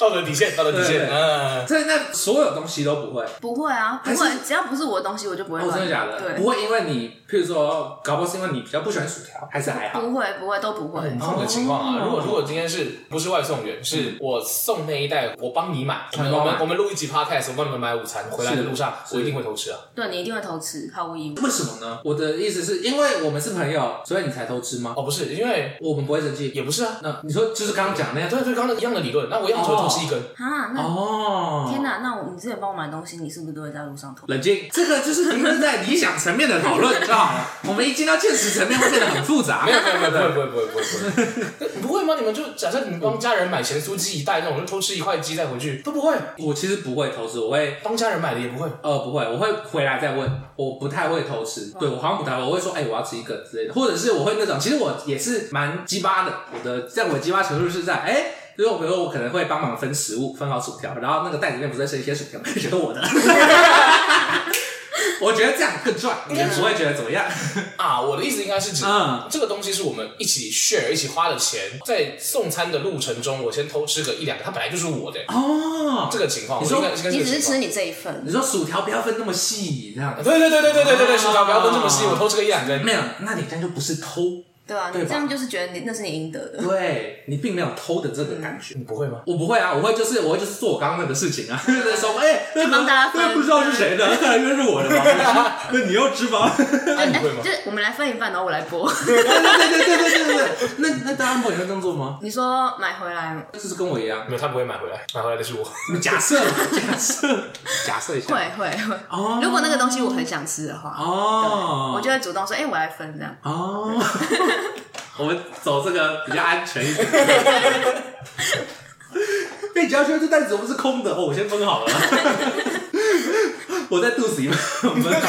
[SPEAKER 2] 道德底线，道德底线。嗯，
[SPEAKER 1] 所以那所有东西都不会，
[SPEAKER 3] 不会啊，不会，只要不是我的东西，我就不会。
[SPEAKER 1] 真的假的？对，不会，因为你，譬如说，搞不好是因为你比较不喜欢薯条，还是还好？
[SPEAKER 3] 不会，不会，都不会。
[SPEAKER 2] 换个情况啊，如果如果今天是不是外送员，是我送那一袋，我帮你买，我们我们录一集 podcast，我帮你们买午餐，回来的路上我一定会偷吃啊。
[SPEAKER 3] 对，你一定会偷吃，毫无疑问。
[SPEAKER 1] 为什么呢？我的意思是因为我们是朋友，所以你才偷吃吗？
[SPEAKER 2] 哦，不是，因为
[SPEAKER 1] 我们不会生气，
[SPEAKER 2] 也不是啊。
[SPEAKER 1] 那你说就是刚刚讲那样，
[SPEAKER 2] 对对，刚刚一样的理论，那我一样只会偷吃一根
[SPEAKER 3] 啊。哦，天哪！那我你之前帮我买东西，你是不是都会在路上偷？
[SPEAKER 1] 冷静，这个就是停留在理想层面的讨论知道吗。我们一进到现实层面，会变得很复杂。
[SPEAKER 2] 没有没有没有，不会不会不会不会不会吗？你们就假设你们帮家人买咸酥鸡一袋那种，就偷吃一块鸡再回去都不会。
[SPEAKER 1] 我其实不会偷吃，我会
[SPEAKER 2] 帮家人买的也不会。
[SPEAKER 1] 呃，不会，我会回来再问。我不太会偷吃，对我好像不太会，我会说，哎，我要吃一个之类的，或者是我会那种，其实我也是蛮鸡巴的。我的在我鸡巴程度是在，哎。所以，我比如说，我可能会帮忙分食物，分好薯条，然后那个袋子里面不是剩一些薯条，觉 得我的，我觉得这样更赚，你不会觉得怎么样
[SPEAKER 2] 啊？我的意思应该是指，嗯，这个东西是我们一起 share 一起花的钱，在送餐的路程中，我先偷吃个一两个，它本来就是我的哦。这个情况，
[SPEAKER 3] 你说你只是吃你这一份，
[SPEAKER 1] 你说薯条不要分那么细，这样，
[SPEAKER 2] 对对对对对对对对，薯条不要分这么细，我偷吃个一两根，
[SPEAKER 1] 没有，那你这样就不是偷。
[SPEAKER 3] 对吧？这样就是觉得你那是你应得的。
[SPEAKER 1] 对你并没有偷的这个感觉，
[SPEAKER 2] 你不会吗？
[SPEAKER 1] 我不会啊，我会就是我会就是做我刚刚那个事情啊，对对对，说哎，
[SPEAKER 3] 帮大家分，
[SPEAKER 1] 不知道是谁的，当然是我的嘛。那你要值
[SPEAKER 2] 班，你会吗
[SPEAKER 3] 就是？我们来分一半，然后我来
[SPEAKER 1] 播。对对对对对对对。那那大家播你会这样做吗？
[SPEAKER 3] 你说买回来，
[SPEAKER 1] 就是跟我一样，
[SPEAKER 2] 没有他不会买回来，买回来的是我。
[SPEAKER 1] 你假设，假设，假设一下。
[SPEAKER 3] 会会哦。如果那个东西我很想吃的话，哦，我就会主动说，哎，我来分这样。哦。
[SPEAKER 1] 我们走这个比较安全一点。被贾轩这袋子我们是空的哦，我先分好了。我在肚子里面分好了。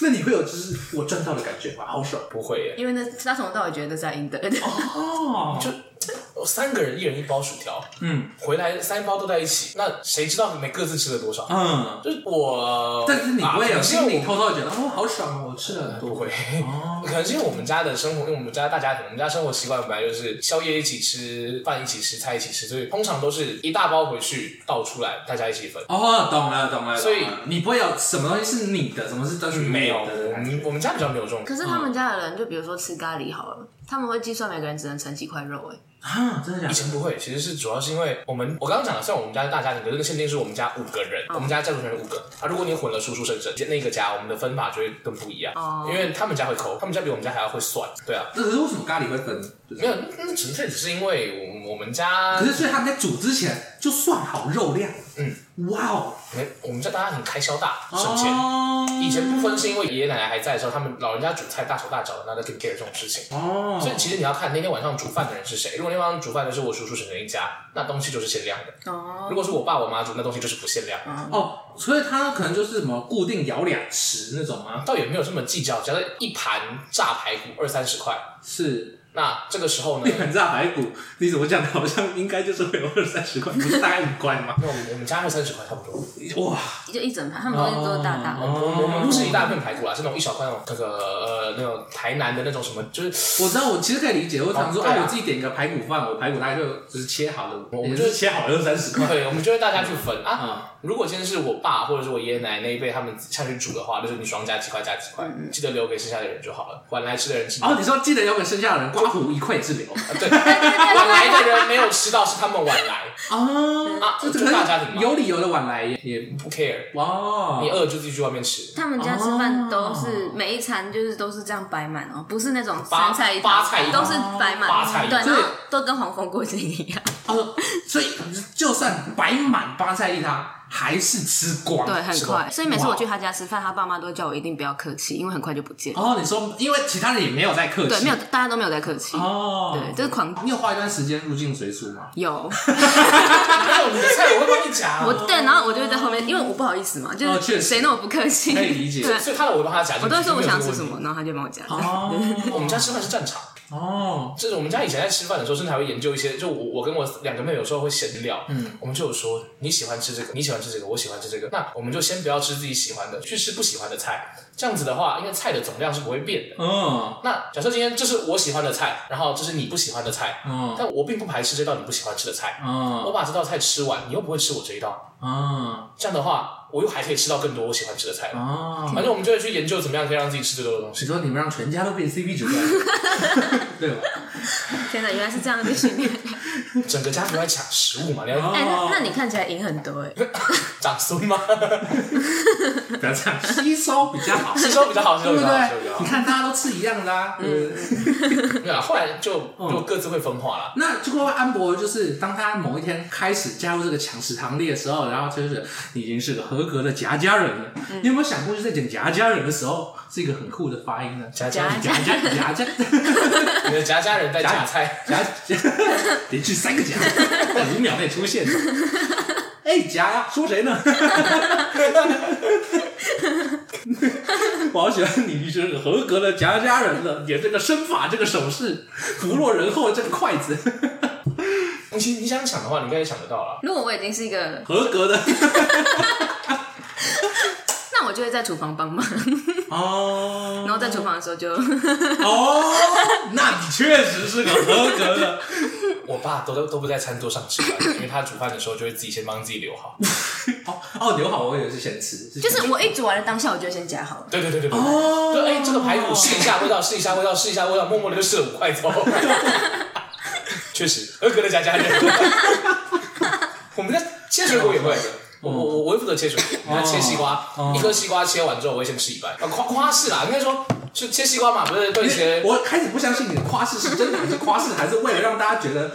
[SPEAKER 1] 那你会有就是我赚到的感觉吗？好爽。
[SPEAKER 2] 不会耶，
[SPEAKER 3] 因为那他从头到尾觉得这是应得的。哦，
[SPEAKER 2] 就 三个人一人一包薯条，嗯，回来三包都在一起，那谁知道你们各自吃了多少？嗯，就是我，
[SPEAKER 1] 但是你不会有心里偷偷觉得哦，好爽，我吃了很多。
[SPEAKER 2] 不会，哦，可能是因为我们家的生活，因为我们家大家庭，我们家生活习惯本来就是宵夜一起吃，饭一起吃，菜一起吃，所以通常都是一大包回去倒出来，大家一起分。
[SPEAKER 1] 哦，懂了，懂了。
[SPEAKER 2] 所以
[SPEAKER 1] 你不会有什么东西是你的，什么是都是没有的。
[SPEAKER 2] 我们我们家比较没有这种。
[SPEAKER 3] 可是他们家的人，就比如说吃咖喱好了，他们会计算每个人只能盛几块肉，哎。
[SPEAKER 1] 啊，真的假的？
[SPEAKER 2] 以前不会，其实是主要是因为我们，我刚刚讲的，虽然我们家是大家庭，可是那个限定是我们家五个人，我们家家族成员五个啊。如果你混了叔叔婶婶，那个家我们的分法就会更不一样，哦因为他们家会抠，他们家比我们家还要会算，对啊。
[SPEAKER 1] 那可是为什么咖喱会分？
[SPEAKER 2] 没有，那纯粹只是因为我我们家，
[SPEAKER 1] 可是所以他们在煮之前就算好肉量，嗯，哇哦，
[SPEAKER 2] 没，我们家大家很开销大，省钱。以前不分是因为爷爷奶奶还在的时候，他们老人家煮菜大手大脚的，那就 care 这种事情。哦，所以其实你要看那天晚上煮饭的人是谁。如果那天晚上煮饭的是我叔叔婶婶一家，那东西就是限量的。哦，如果是我爸我妈煮，那东西就是不限量。
[SPEAKER 1] 哦，所以他可能就是什么固定舀两匙那种吗？
[SPEAKER 2] 倒也没有这么计较，假设一盘炸排骨二三十块
[SPEAKER 1] 是。
[SPEAKER 2] 那这个时候呢？
[SPEAKER 1] 一盘炸排骨，你怎么讲的？好像应该就是会有二三十块，不是大概五块吗？
[SPEAKER 2] 那我们我们家二三十块差不多。
[SPEAKER 3] 哇，就一整盘，他们东西都是大大。
[SPEAKER 2] 我们我们不是一大片排骨啊，是那种一小块那种那个呃那种台南的那种什么，就是
[SPEAKER 1] 我知道，我其实可以理解。我想说，哎，我自己点一个排骨饭，我排骨大概就只是切好的，我们就是切好二三十块。
[SPEAKER 2] 对，我们就会大家去分啊。如果今天是我爸或者是我爷爷奶奶那一辈他们下去煮的话，就是你双加几块加几块，记得留给剩下的人就好了。晚来吃的人吃。
[SPEAKER 1] 哦，你说记得留给剩下的人，刮胡一块之流。
[SPEAKER 2] 对，晚来的人没有吃到是他们晚来啊啊！这大家庭
[SPEAKER 1] 有理由的晚来也也
[SPEAKER 2] 不 care 哇！你饿就自己去外面吃。
[SPEAKER 3] 他们家吃饭都是每一餐就是都是这样摆满哦，不是那种三菜一汤，都是摆满，对，然后都跟黄蜂过境一样。
[SPEAKER 1] 哦，所以就算摆满八菜一汤。还是吃光，
[SPEAKER 3] 对，很快。所以每次我去他家吃饭，他爸妈都叫我一定不要客气，因为很快就不见。
[SPEAKER 1] 哦，你说，因为其他人也没有在客气，
[SPEAKER 3] 对，没有，大家都没有在客气。哦，对，就是狂。
[SPEAKER 1] 你有花一段时间入境随俗吗？
[SPEAKER 3] 有。
[SPEAKER 2] 没有你的菜，我会帮你夹。
[SPEAKER 3] 我对，然后我就会在后面，因为我不好意思嘛，就是谁那么不客气，
[SPEAKER 1] 可以理解对。
[SPEAKER 2] 所以他的我会帮他夹。
[SPEAKER 3] 我都说我想吃什么，然后他就帮我夹。
[SPEAKER 2] 哦，我们家吃饭是战场。哦，就是我们家以前在吃饭的时候，甚至还会研究一些。就我我跟我两个妹有时候会闲聊，嗯，我们就有说你喜欢吃这个，你喜欢吃这个，我喜欢吃这个，那我们就先不要吃自己喜欢的，去吃不喜欢的菜。这样子的话，因为菜的总量是不会变的。嗯，那假设今天这是我喜欢的菜，然后这是你不喜欢的菜，嗯，但我并不排斥这道你不喜欢吃的菜。嗯，我把这道菜吃完，你又不会吃我这一道。嗯，这样的话，我又还可以吃到更多我喜欢吃的菜。哦，反正我们就会去研究怎么样可以让自己吃这个东西。
[SPEAKER 1] 你说你们让全家都变 CP 值，对吧？
[SPEAKER 3] 天哪，原来是这样的训练。
[SPEAKER 2] 整个家族在抢食物嘛？你要
[SPEAKER 3] 哎，那那你看起来赢很多哎。
[SPEAKER 2] 长孙吗？
[SPEAKER 1] 不要这样，吸收比较好，
[SPEAKER 2] 吸收比较好，对不对？
[SPEAKER 1] 你看大家都吃一样的啊。嗯，
[SPEAKER 2] 对啊。后来就就各自会分化了。
[SPEAKER 1] 那就会安博就是当他某一天开始加入这个抢食行列的时候，然后就是你已经是个合格的夹家人了。你有没有想过，就在讲夹家人的时候，是一个很酷的发音呢？
[SPEAKER 2] 夹家
[SPEAKER 1] 夹家夹家，
[SPEAKER 2] 你的夹家人在夹菜，夹夹
[SPEAKER 1] 连续三个夹，在五秒内出现。哎，夹呀，说谁呢？我好喜欢你，就是合格的夹家人了。你这个身法，这个手势，不落人后的这个筷子。
[SPEAKER 2] 你你想抢的话，你应该也抢得到了。
[SPEAKER 3] 如果我已经是一个
[SPEAKER 1] 合格的，
[SPEAKER 3] 就会在厨房帮忙。哦。然后在厨房的时候就
[SPEAKER 1] 哦，那你确实是个合格的。
[SPEAKER 2] 我爸都都都不在餐桌上吃饭，因为他煮饭的时候就会自己先帮自己留好。
[SPEAKER 1] 哦哦，留好，我以为是先吃。
[SPEAKER 3] 就是我一煮完了当下，我就先夹好了。
[SPEAKER 2] 对对对对对。哦。对，哎，这个排骨试一下味道，试一下味道，试一下味道，默默的就试了五块走。确实，合格的夹家人。我们家切水果也会的。我我我我会负责切水果，你看切西瓜，一颗西瓜切完之后，我会先吃一半。夸夸饰啦，应该说。是切西瓜嘛，不是对切。
[SPEAKER 1] 我开始不相信你的夸饰是真的还是夸饰，还是为了让大家觉得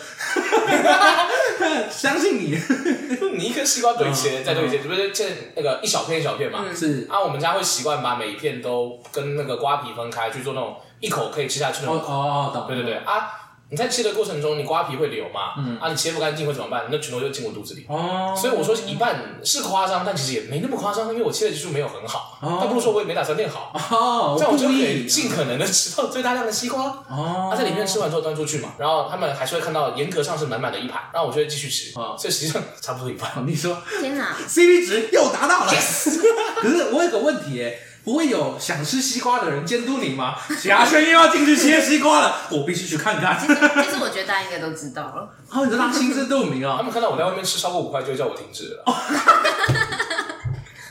[SPEAKER 1] 相信你。
[SPEAKER 2] 你一颗西瓜对切，再对切，不是切那个一小片一小片嘛？是。啊，我们家会习惯把每一片都跟那个瓜皮分开去做那种一口可以吃下去的。哦哦哦，懂。对对对啊，你在切的过程中，你瓜皮会流嘛？嗯啊，你切不干净会怎么办？那全都就进我肚子里。哦，所以我说一半是夸张，但其实也没那么夸张，因为我切的技术没有很好。哦，倒不如说我也没打算练好。哦，这样我就可以尽可能的吃到最大量的西瓜。哦，他在里面吃完之后端出去嘛，然后他们还是会看到严格上是满满的一盘，然后我就会继续吃。哦，所以实际上差不多一半。
[SPEAKER 1] 你说，
[SPEAKER 3] 天哪
[SPEAKER 1] ，CP 值又达到了。可是我有个问题诶。不会有想吃西瓜的人监督你吗？霞轩又要进去切西瓜了，我必须去看看。
[SPEAKER 3] 其实，其实我觉得大家应该都知道了。
[SPEAKER 1] 哦，你知道他心知肚明啊。
[SPEAKER 2] 他们看到我在外面吃超过五块，就会叫我停止了。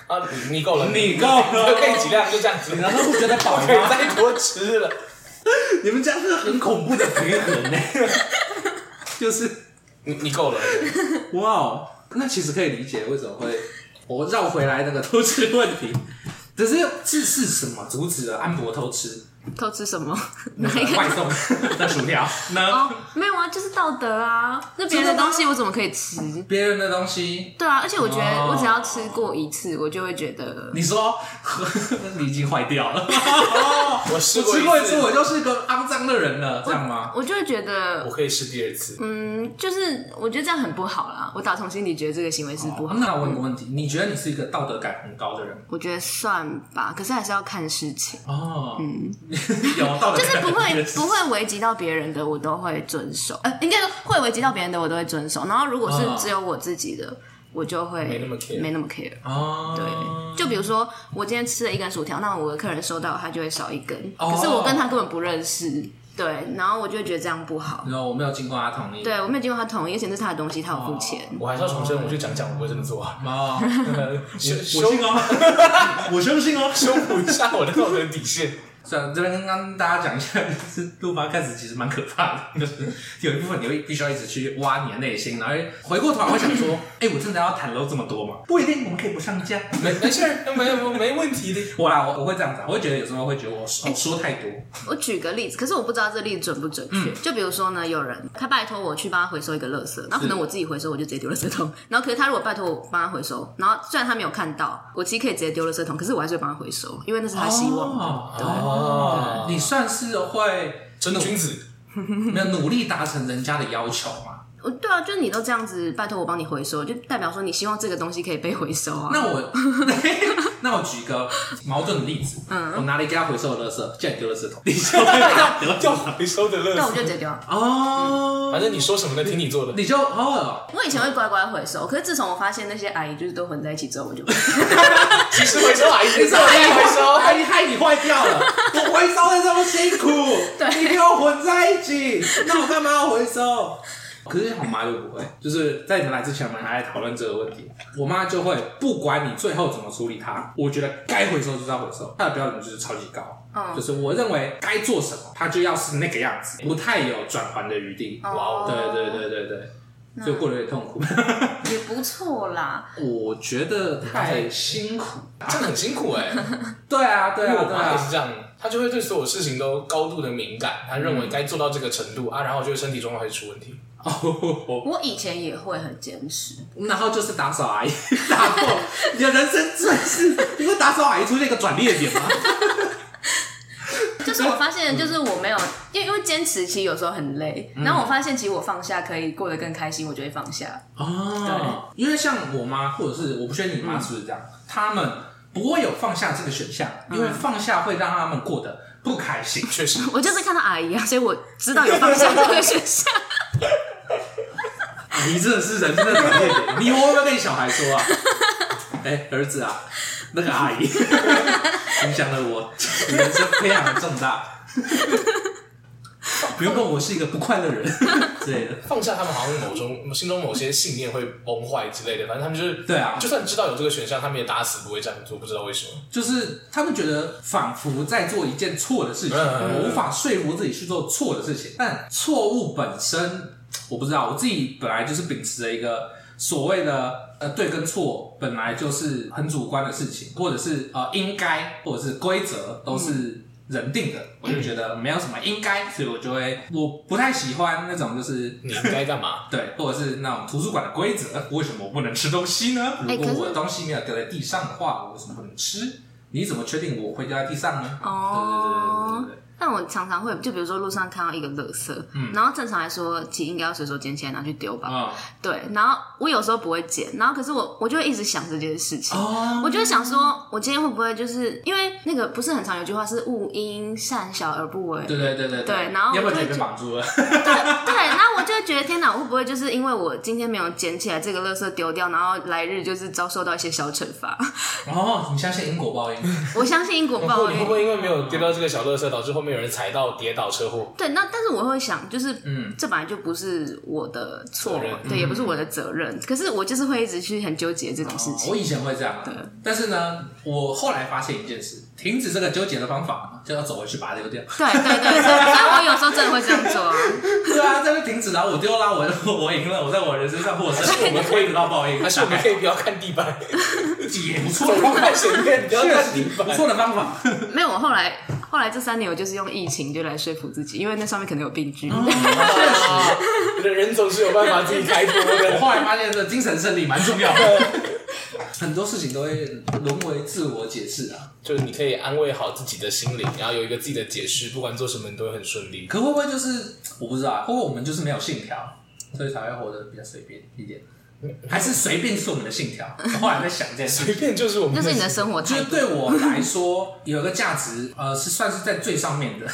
[SPEAKER 2] 啊，你你够了，
[SPEAKER 1] 你够了，
[SPEAKER 2] 可以体谅，就这样子。
[SPEAKER 1] 难道不觉得饱吗？
[SPEAKER 2] 可以再多吃了。
[SPEAKER 1] 你们家是很恐怖的平衡呢。就是
[SPEAKER 2] 你你够了。
[SPEAKER 1] 哇哦，那其实可以理解为什么会我绕回来那个偷吃问题。只是这是什么阻止了安博偷吃？
[SPEAKER 3] 偷吃什么？
[SPEAKER 1] 哪一个外送 的薯条呢？
[SPEAKER 3] 哦，没有啊，就是道德啊。那别人的东西我怎么可以吃？
[SPEAKER 1] 别人的东西？
[SPEAKER 3] 对啊，而且我觉得我只要吃过一次，我就会觉得。
[SPEAKER 1] 你说 你已经坏掉了。
[SPEAKER 2] 我吃过一次，
[SPEAKER 1] 我就是个肮脏的人了，这样吗？
[SPEAKER 3] 我就会觉得
[SPEAKER 2] 我可以吃第二次。
[SPEAKER 3] 嗯，就是我觉得这样很不好啦。我打从心里觉得这个行为是不好。
[SPEAKER 1] 那我问个问题，你觉得你是一个道德感很高的人？
[SPEAKER 3] 我觉得算吧，可是还是要看事情。哦，嗯。
[SPEAKER 1] 有道理，
[SPEAKER 3] 就是不会不会危及到别人的，我都会遵守。呃，应该说会危及到别人的，我都会遵守。然后如果是只有我自己的，哦、我就会没那么 care，没那么 care。哦，对，就比如说我今天吃了一根薯条，那我的客人收到他就会少一根，哦、可是我跟他根本不认识，对，然后我就会觉得这样不好。
[SPEAKER 1] 然后我没有经过他同意，
[SPEAKER 3] 对我没有经过他同意，而且那是他的东西，他有付钱。
[SPEAKER 2] 我还是要重申，我就讲讲，我不会这么做啊。
[SPEAKER 1] 哦，我信哦，我相信哦，
[SPEAKER 2] 修补一下我的道德底线。
[SPEAKER 1] 这边跟刚大家讲一下，就是录发开始其实蛮可怕的，就是有一部分你会必须要一直去挖你的内心，然后回过头来会想说，哎、欸，我真的要袒露这么多吗？不一定，我们可以不上架，
[SPEAKER 2] 没没事，没有没问题的。
[SPEAKER 1] 我啦，我我会这样子，我会觉得有时候会觉得我说，说太多。
[SPEAKER 3] 我举个例子，可是我不知道这个例子准不准确。嗯、就比如说呢，有人他拜托我去帮他回收一个垃圾，然后可能我自己回收，我就直接丢垃圾桶。然后可是他如果拜托我帮他回收，然后虽然他没有看到，我其实可以直接丢垃圾桶，可是我还是会帮他回收，因为那是他希望的。哦、对。哦。
[SPEAKER 1] 你算是会
[SPEAKER 2] 真的君子，
[SPEAKER 1] 没有努力达成人家的要求吗？
[SPEAKER 3] 对啊，就是你都这样子拜托我帮你回收，就代表说你希望这个东西可以被回收啊。
[SPEAKER 1] 那我，那我举个矛盾的例子，嗯，我拿了一个要回收的垃圾，竟然丢垃圾桶，你就
[SPEAKER 2] 要回收的垃圾，
[SPEAKER 3] 那我就直接丢
[SPEAKER 2] 哦。反正你说什么呢？听你做的，
[SPEAKER 1] 你就哦。
[SPEAKER 3] 我以前会乖乖回收，可是自从我发现那些阿姨就是都混在一起之后，我就
[SPEAKER 2] 其实回收阿姨，其实阿姨回收，
[SPEAKER 1] 阿姨害你坏掉了。我回收的这么辛苦，对，你给我混在一起，那我干嘛要回收？可是我妈就不会，就是在你们来之前，我们还在讨论这个问题。我妈就会不管你最后怎么处理它，我觉得该回收就是要回收，她的标准就是超级高。嗯，就是我认为该做什么，它就要是那个样子，不太有转还的余地。哇哦，对对对对对，就过得有点痛苦。
[SPEAKER 3] 也不错啦，
[SPEAKER 1] 我觉得太辛苦，
[SPEAKER 2] 真的很辛苦哎。
[SPEAKER 1] 对啊，对啊，我
[SPEAKER 2] 妈也是这样。他就会对所有事情都高度的敏感，他认为该做到这个程度、嗯、啊，然后就身体状况会出
[SPEAKER 3] 问题。我以前也会很坚持，
[SPEAKER 1] 然后就是打扫阿姨 打破你的人生最是，因为打扫阿姨出现一个转捩点吗？
[SPEAKER 3] 就是我发现，就是我没有，因为因为坚持其实有时候很累，嗯、然后我发现其实我放下可以过得更开心，我就会放下。
[SPEAKER 1] 哦，对，因为像我妈或者是我不确定你妈是不是这样，嗯、他们。不会有放下这个选项，因为放下会让他们过得不开心。确实，
[SPEAKER 3] 我就是看到阿姨啊，所以我知道有放下这个选项。
[SPEAKER 1] 阿姨真的是人生的转捩点，你会不会跟你小孩说啊？哎，儿子啊，那个阿姨 影响了我人生非常的重大。不用问，我是一个不快乐人 之类的。
[SPEAKER 2] 放下他们，好像某种心中某些信念会崩坏之类的。反正他们就是
[SPEAKER 1] 对啊，
[SPEAKER 2] 就算知道有这个选项，他们也打死不会这样做。不知道为什么，
[SPEAKER 1] 就是他们觉得仿佛在做一件错的事情，我无法说服自己去做错的事情。但错误本身，我不知道。我自己本来就是秉持着一个所谓的呃对跟错，本来就是很主观的事情，或者是呃应该，或者是规则都是。嗯人定的，我就觉得没有什么应该，所以我就会我不太喜欢那种就是
[SPEAKER 2] 你应该干嘛？
[SPEAKER 1] 对，或者是那种图书馆的规则，为什么我不能吃东西呢？如果我的东西没有掉在地上的话，我为什么不能吃？你怎么确定我会掉在地上呢？哦，对对对对对对。
[SPEAKER 3] 但我常常会，就比如说路上看到一个垃圾，嗯，然后正常来说，其实应该要随手捡起来拿去丢吧，
[SPEAKER 1] 哦，
[SPEAKER 3] 对。然后我有时候不会捡，然后可是我我就会一直想这件事情，哦，我就会想说，我今天会不会就是因为那个不是很常有句话是勿因善小而不为，
[SPEAKER 1] 对对对对。
[SPEAKER 3] 对，然后
[SPEAKER 1] 要不然就被绑住了，
[SPEAKER 3] 对对，然后我就会 觉得天哪，我会不会就是因为我今天没有捡起来这个垃圾丢掉，然后来日就是遭受到一些小惩罚？
[SPEAKER 1] 哦，你相信因果报应？
[SPEAKER 3] 我相信因果报应，
[SPEAKER 2] 会不会因为没有丢掉这个小垃圾，导致后面有人踩到跌倒车祸？
[SPEAKER 3] 对，那但是我会想，就是嗯，这本来就不是我的错，对，也不是我的责任。可是我就是会一直去很纠结这种事情。
[SPEAKER 1] 我以前会这样，对。但是呢，我后来发现一件事，停止这个纠结的方法，就要走回去把它丢掉。
[SPEAKER 3] 对对对，所以我有时候真的会这样做啊。
[SPEAKER 1] 对啊，这边停止了，我丢啦，我我赢了，我在我人生上获胜。我们可以得到报应，
[SPEAKER 2] 但是我们可以不要看地板？
[SPEAKER 1] 也不错，不
[SPEAKER 2] 看前面，不要看地板，
[SPEAKER 1] 不错的方法。
[SPEAKER 3] 没有，我后来后来这三年，我就是用疫情就来说服自己，因为那上面可能有病菌。确
[SPEAKER 2] 实，人总是有办法自己开脱的。
[SPEAKER 1] 我后来发现，这精神胜利蛮重要的。很多事情都会沦为自我解释啊，
[SPEAKER 2] 就是你可以安慰好自己的心灵，然后有一个自己的解释，不管做什么你都会很顺利。
[SPEAKER 1] 可会不会就是我不知道，会不会我们就是没有信条，所以才会活得比较随便一点？还是随便就是我们的信条？我后来在想这件事，
[SPEAKER 2] 随便就是我们的，
[SPEAKER 3] 那是你的生活。
[SPEAKER 1] 就是对我来说，有一个价值，呃，是算是在最上面的，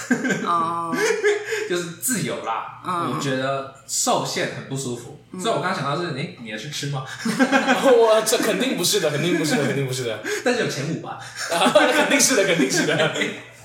[SPEAKER 1] 哦，就是自由啦。嗯，我觉得受限很不舒服，所以我刚刚想到是，哎，你要去吃吗？
[SPEAKER 2] 我这肯定不是的，肯定不是的，肯定不是的。
[SPEAKER 1] 但是有前五吧？
[SPEAKER 2] 肯定是的，肯定是的。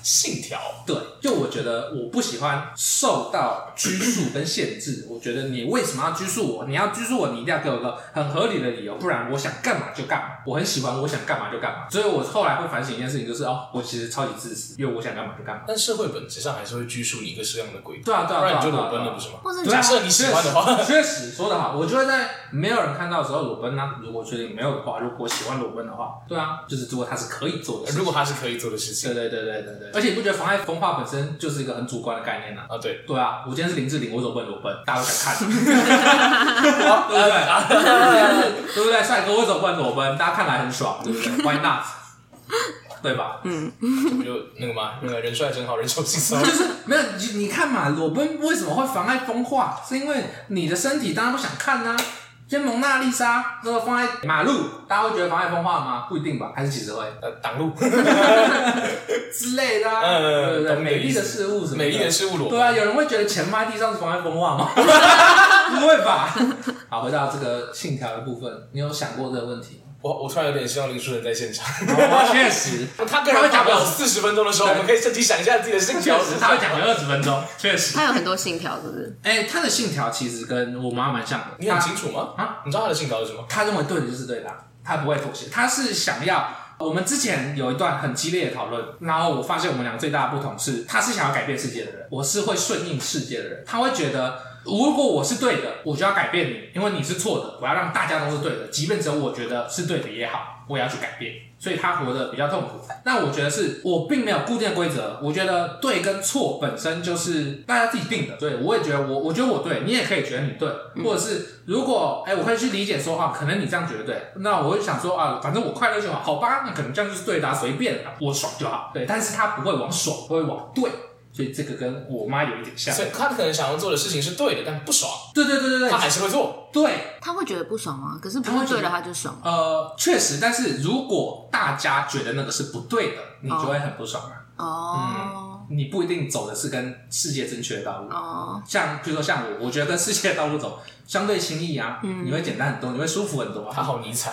[SPEAKER 2] 信条
[SPEAKER 1] 对，就我觉得我不喜欢受到拘束跟限制。我觉得你为什么要拘束我？你要拘束我，你一定要给我一个很合理的理由，不然我想干嘛就干嘛。我很喜欢我想干嘛就干嘛，所以我后来会反省一件事情，就是哦，我其实超级自私，因为我想干嘛就干嘛。
[SPEAKER 2] 但社会本质上还是会拘束你一个适当的规矩。
[SPEAKER 1] 对啊，对啊，
[SPEAKER 2] 不然你就裸奔了，不是
[SPEAKER 3] 吗？
[SPEAKER 2] 假设你喜欢的话，
[SPEAKER 1] 确实说得好。我就会在没有人看到的时候裸奔啊。如果确定没有的话，如果喜欢裸奔的话，对啊，就是如果他是可以做的，
[SPEAKER 2] 如果他是可以做的事情，
[SPEAKER 1] 对对对对对对。而且你不觉得妨碍风化本身就是一个很主观的概念呢？
[SPEAKER 2] 啊，对
[SPEAKER 1] 对啊，我今天是林志玲，我裸奔裸奔，大家都想看，对不对？对不对？帅哥，我裸奔裸奔，大家看来很爽，对不对？Why not？对吧？嗯，
[SPEAKER 2] 不就那个嘛，那个人帅真好人丑心骚，
[SPEAKER 1] 就是没有你你看嘛，裸奔为什么会妨碍风化？是因为你的身体大家都想看啊。像蒙娜丽莎，如果放在马路，大家会觉得妨碍风化吗？不一定吧，还是其实会
[SPEAKER 2] 呃挡路
[SPEAKER 1] 之类的，啊，对不对？美丽的事物什么？
[SPEAKER 2] 美丽的事物裸。
[SPEAKER 1] 对啊，有人会觉得钱放在地上是妨碍风化吗？不会吧。好，回到这个信条的部分，你有想过这个问题？
[SPEAKER 2] 我我突然有点希望林书人在现场。
[SPEAKER 1] 确实，
[SPEAKER 2] 他个人讲了四十分钟的时候，我们可以自己想一下自己的信条。
[SPEAKER 1] 他会讲了二十分钟，确实。
[SPEAKER 3] 他有很多信条，是不是？
[SPEAKER 1] 哎，他的信条其实跟我妈蛮像的。
[SPEAKER 2] 你很清楚吗？啊，你知道他的信条是什么？
[SPEAKER 1] 他认为对的就是对的，他不会妥协。他是想要我们之前有一段很激烈的讨论，然后我发现我们俩最大的不同是，他是想要改变世界的人，我是会顺应世界的人。他会觉得。如果我是对的，我就要改变你，因为你是错的。我要让大家都是对的，即便只有我觉得是对的也好，我也要去改变。所以他活得比较痛苦。那我觉得是我并没有固定的规则，我觉得对跟错本身就是大家自己定的。对，我也觉得我，我觉得我对，你也可以觉得你对，或者是如果哎，我可以去理解说啊，可能你这样觉得对，那我会想说啊，反正我快乐就好，好吧，那可能这样就是对的，随便，我爽就好。对，但是他不会往爽，不会往对。所以这个跟我妈有一点像，
[SPEAKER 2] 所以他可能想要做的事情是对的，但不爽。
[SPEAKER 1] 对对对对对，
[SPEAKER 2] 他还是会做。
[SPEAKER 1] 对，
[SPEAKER 3] 他会觉得不爽吗？可是不会对的他就爽。
[SPEAKER 1] 呃，确实，但是如果大家觉得那个是不对的，你就会很不爽啊。哦。嗯。你不一定走的是跟世界正确的道路。哦。像比如说像我，我觉得跟世界的道路走 相对轻易啊，嗯，你会简单很多，你会舒服很多。
[SPEAKER 2] 他好尼采。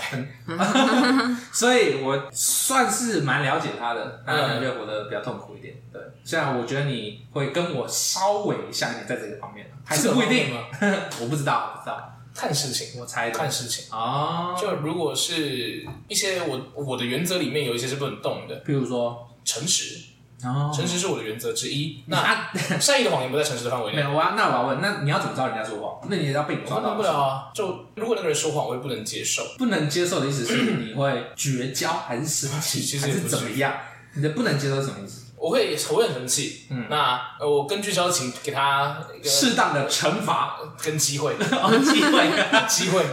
[SPEAKER 1] 所以我算是蛮了解他的，他可能就活得比较痛苦一点。对，虽然我觉得你会跟我稍微像一点，在这个方面，还是不一定。我不知道，不知道。
[SPEAKER 2] 看事情，
[SPEAKER 1] 我猜
[SPEAKER 2] 看事情啊。就如果是一些我我的原则里面有一些是不能动的，
[SPEAKER 1] 比如说
[SPEAKER 2] 诚实。哦，诚实是我的原则之一。那善意的谎言不在诚实的范围内。
[SPEAKER 1] 没有啊，那我要问，那你要怎么知道人家说谎？那你也要被你抓到。
[SPEAKER 2] 不了啊，就如果那个人说谎，我也不能接受。
[SPEAKER 1] 不能接受的意思是你会绝交，还是生气，还是怎么样？你的不能接受是什么意思？
[SPEAKER 2] 我会我会很生气。嗯，那我根据交情给他
[SPEAKER 1] 适当的惩罚
[SPEAKER 2] 跟机会，
[SPEAKER 1] 机会
[SPEAKER 2] 机会。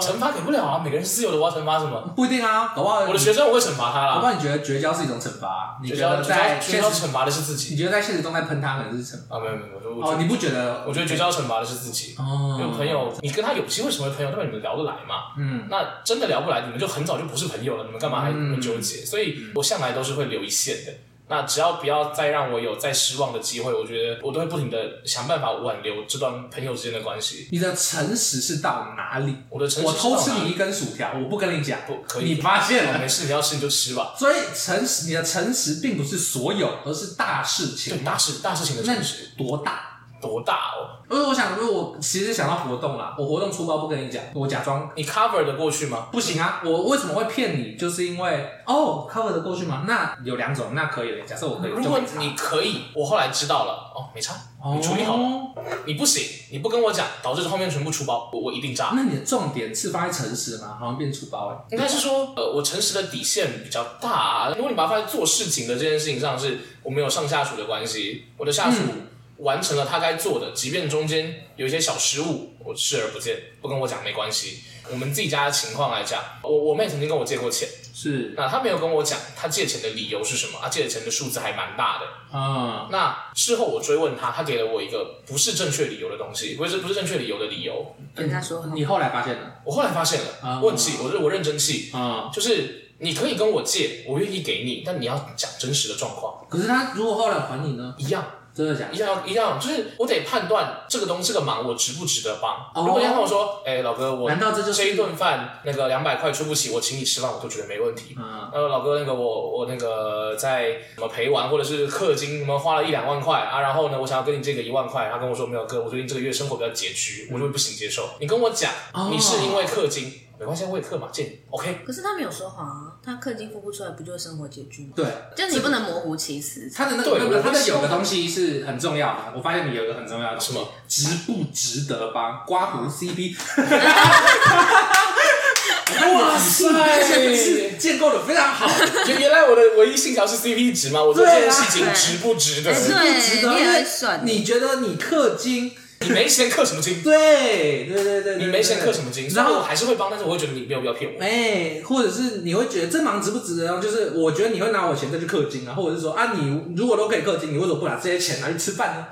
[SPEAKER 2] 惩罚给不了啊，每个人是自由的，我要惩罚什么？
[SPEAKER 1] 不一定啊，搞不好
[SPEAKER 2] 我的学生我会惩罚他啦。
[SPEAKER 1] 搞不好你觉得绝交是一种惩罚？你觉得在
[SPEAKER 2] 绝交惩罚的是自己？
[SPEAKER 1] 你觉得在现实中在喷他可能是惩罚？
[SPEAKER 2] 啊，没有没有，
[SPEAKER 1] 哦，你不觉得？
[SPEAKER 2] 我觉得绝交惩罚的是自己。哦，因为朋友，你跟他有机会成为朋友，代表你们聊得来嘛。嗯，那真的聊不来，你们就很早就不是朋友了，你们干嘛还那么纠结？所以我向来都是会留一线的。那只要不要再让我有再失望的机会，我觉得我都会不停的想办法挽留这段朋友之间的关系。
[SPEAKER 1] 你的诚实是到哪里？
[SPEAKER 2] 我的诚实，
[SPEAKER 1] 我偷吃你一根薯条，我不跟你讲，
[SPEAKER 2] 不可以。
[SPEAKER 1] 你发现了？
[SPEAKER 2] 没事，你要吃你就吃吧。
[SPEAKER 1] 所以诚实，你的诚实并不是所有，而是大事情。
[SPEAKER 2] 对，大事大事情的诚实
[SPEAKER 1] 多大？
[SPEAKER 2] 多大哦？
[SPEAKER 1] 因为我想，如果我其实想到活动啦，我活动出包不跟你讲，我假装
[SPEAKER 2] 你 cover 的过去吗？
[SPEAKER 1] 不行啊！我为什么会骗你？就是因为哦，cover 的过去吗？那有两种，那可以的。假设我可以，
[SPEAKER 2] 如果你可以，我后来知道了，哦，没差，你处理好了。你不行，你不跟我讲，导致后面全部出包，我我一定炸。
[SPEAKER 1] 那你的重点是放在诚实吗？好像变出包哎。
[SPEAKER 2] 应该是说，呃，我诚实的底线比较大。如果你把它放在做事情的这件事情上，是我们有上下属的关系，我的下属。完成了他该做的，即便中间有一些小失误，我视而不见，不跟我讲没关系。我们自己家的情况来讲，我我妹曾经跟我借过钱，
[SPEAKER 1] 是，
[SPEAKER 2] 那她没有跟我讲她借钱的理由是什么，他借的钱的数字还蛮大的
[SPEAKER 1] 啊。
[SPEAKER 2] 那事后我追问他，他给了我一个不是正确理由的东西，不是不是正确理由的理由。
[SPEAKER 3] 跟他说，
[SPEAKER 1] 你后来发现了？
[SPEAKER 2] 我后来发现了，我很气，我我认真气啊，就是你可以跟我借，我愿意给你，但你要讲真实的状况。
[SPEAKER 1] 可是他如果后来还你呢？
[SPEAKER 2] 一样。
[SPEAKER 1] 真的假的？
[SPEAKER 2] 一样一样，就是我得判断这个东西这个忙我值不值得帮。如果你跟我说，哎，老哥，我难道这就是这一顿饭那个两百块出不起，我请你吃饭，我都觉得没问题。嗯，呃，老哥，那个我我那个在什么陪玩或者是氪金什么花了一两万块啊，然后呢，我想要跟你借个一万块，他跟我说没有哥，我最近这个月生活比较拮据，我就会不行接受。你跟我讲，你是因为氪金。没关系，我也氪嘛，借你，OK。
[SPEAKER 3] 可是他没有说谎啊，他氪金付不出来，不就是生活拮据吗？
[SPEAKER 1] 对，
[SPEAKER 3] 就是你不能模糊其词。
[SPEAKER 1] 他的那个，那个，他的有个东西是很重要的。我发现你有一个很重要的
[SPEAKER 2] 什么？
[SPEAKER 1] 值不值得帮？刮胡 CP。
[SPEAKER 2] 哇塞，
[SPEAKER 1] 建构的非常好。
[SPEAKER 2] 原原来我的唯一信条是 CP 值吗？我做这件事情值不值得？
[SPEAKER 3] 值不值得？因为
[SPEAKER 1] 你觉得你氪金。
[SPEAKER 2] 你没钱氪什么金？
[SPEAKER 1] 对对对对，
[SPEAKER 2] 你没钱氪什么金？然后我还是会帮，但是我会觉得你没有必要骗我。
[SPEAKER 1] 哎，或者是你会觉得这忙值不值得？就是我觉得你会拿我钱再去氪金啊，或者是说啊，你如果都可以氪金，你为什么不拿这些钱拿去吃饭呢？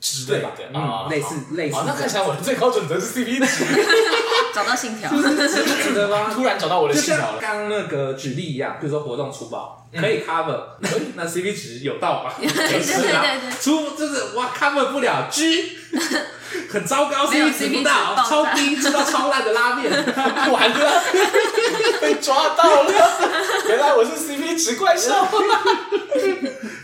[SPEAKER 2] 值对吧？
[SPEAKER 1] 嗯，类似类似。
[SPEAKER 2] 那看起来我的最高准则是 CP 值，
[SPEAKER 3] 找到信条，
[SPEAKER 1] 值不值得吗？
[SPEAKER 2] 突然找到我的信条了。
[SPEAKER 1] 刚刚那个举例一样，比如说活动出包可以 cover，那 CP 值有到吗？是啊，出就是哇 cover 不了 G。很糟糕，CP 值不到，超低，吃到超烂的拉面，
[SPEAKER 2] 完了，被抓到了，原来我是 CP 值怪兽。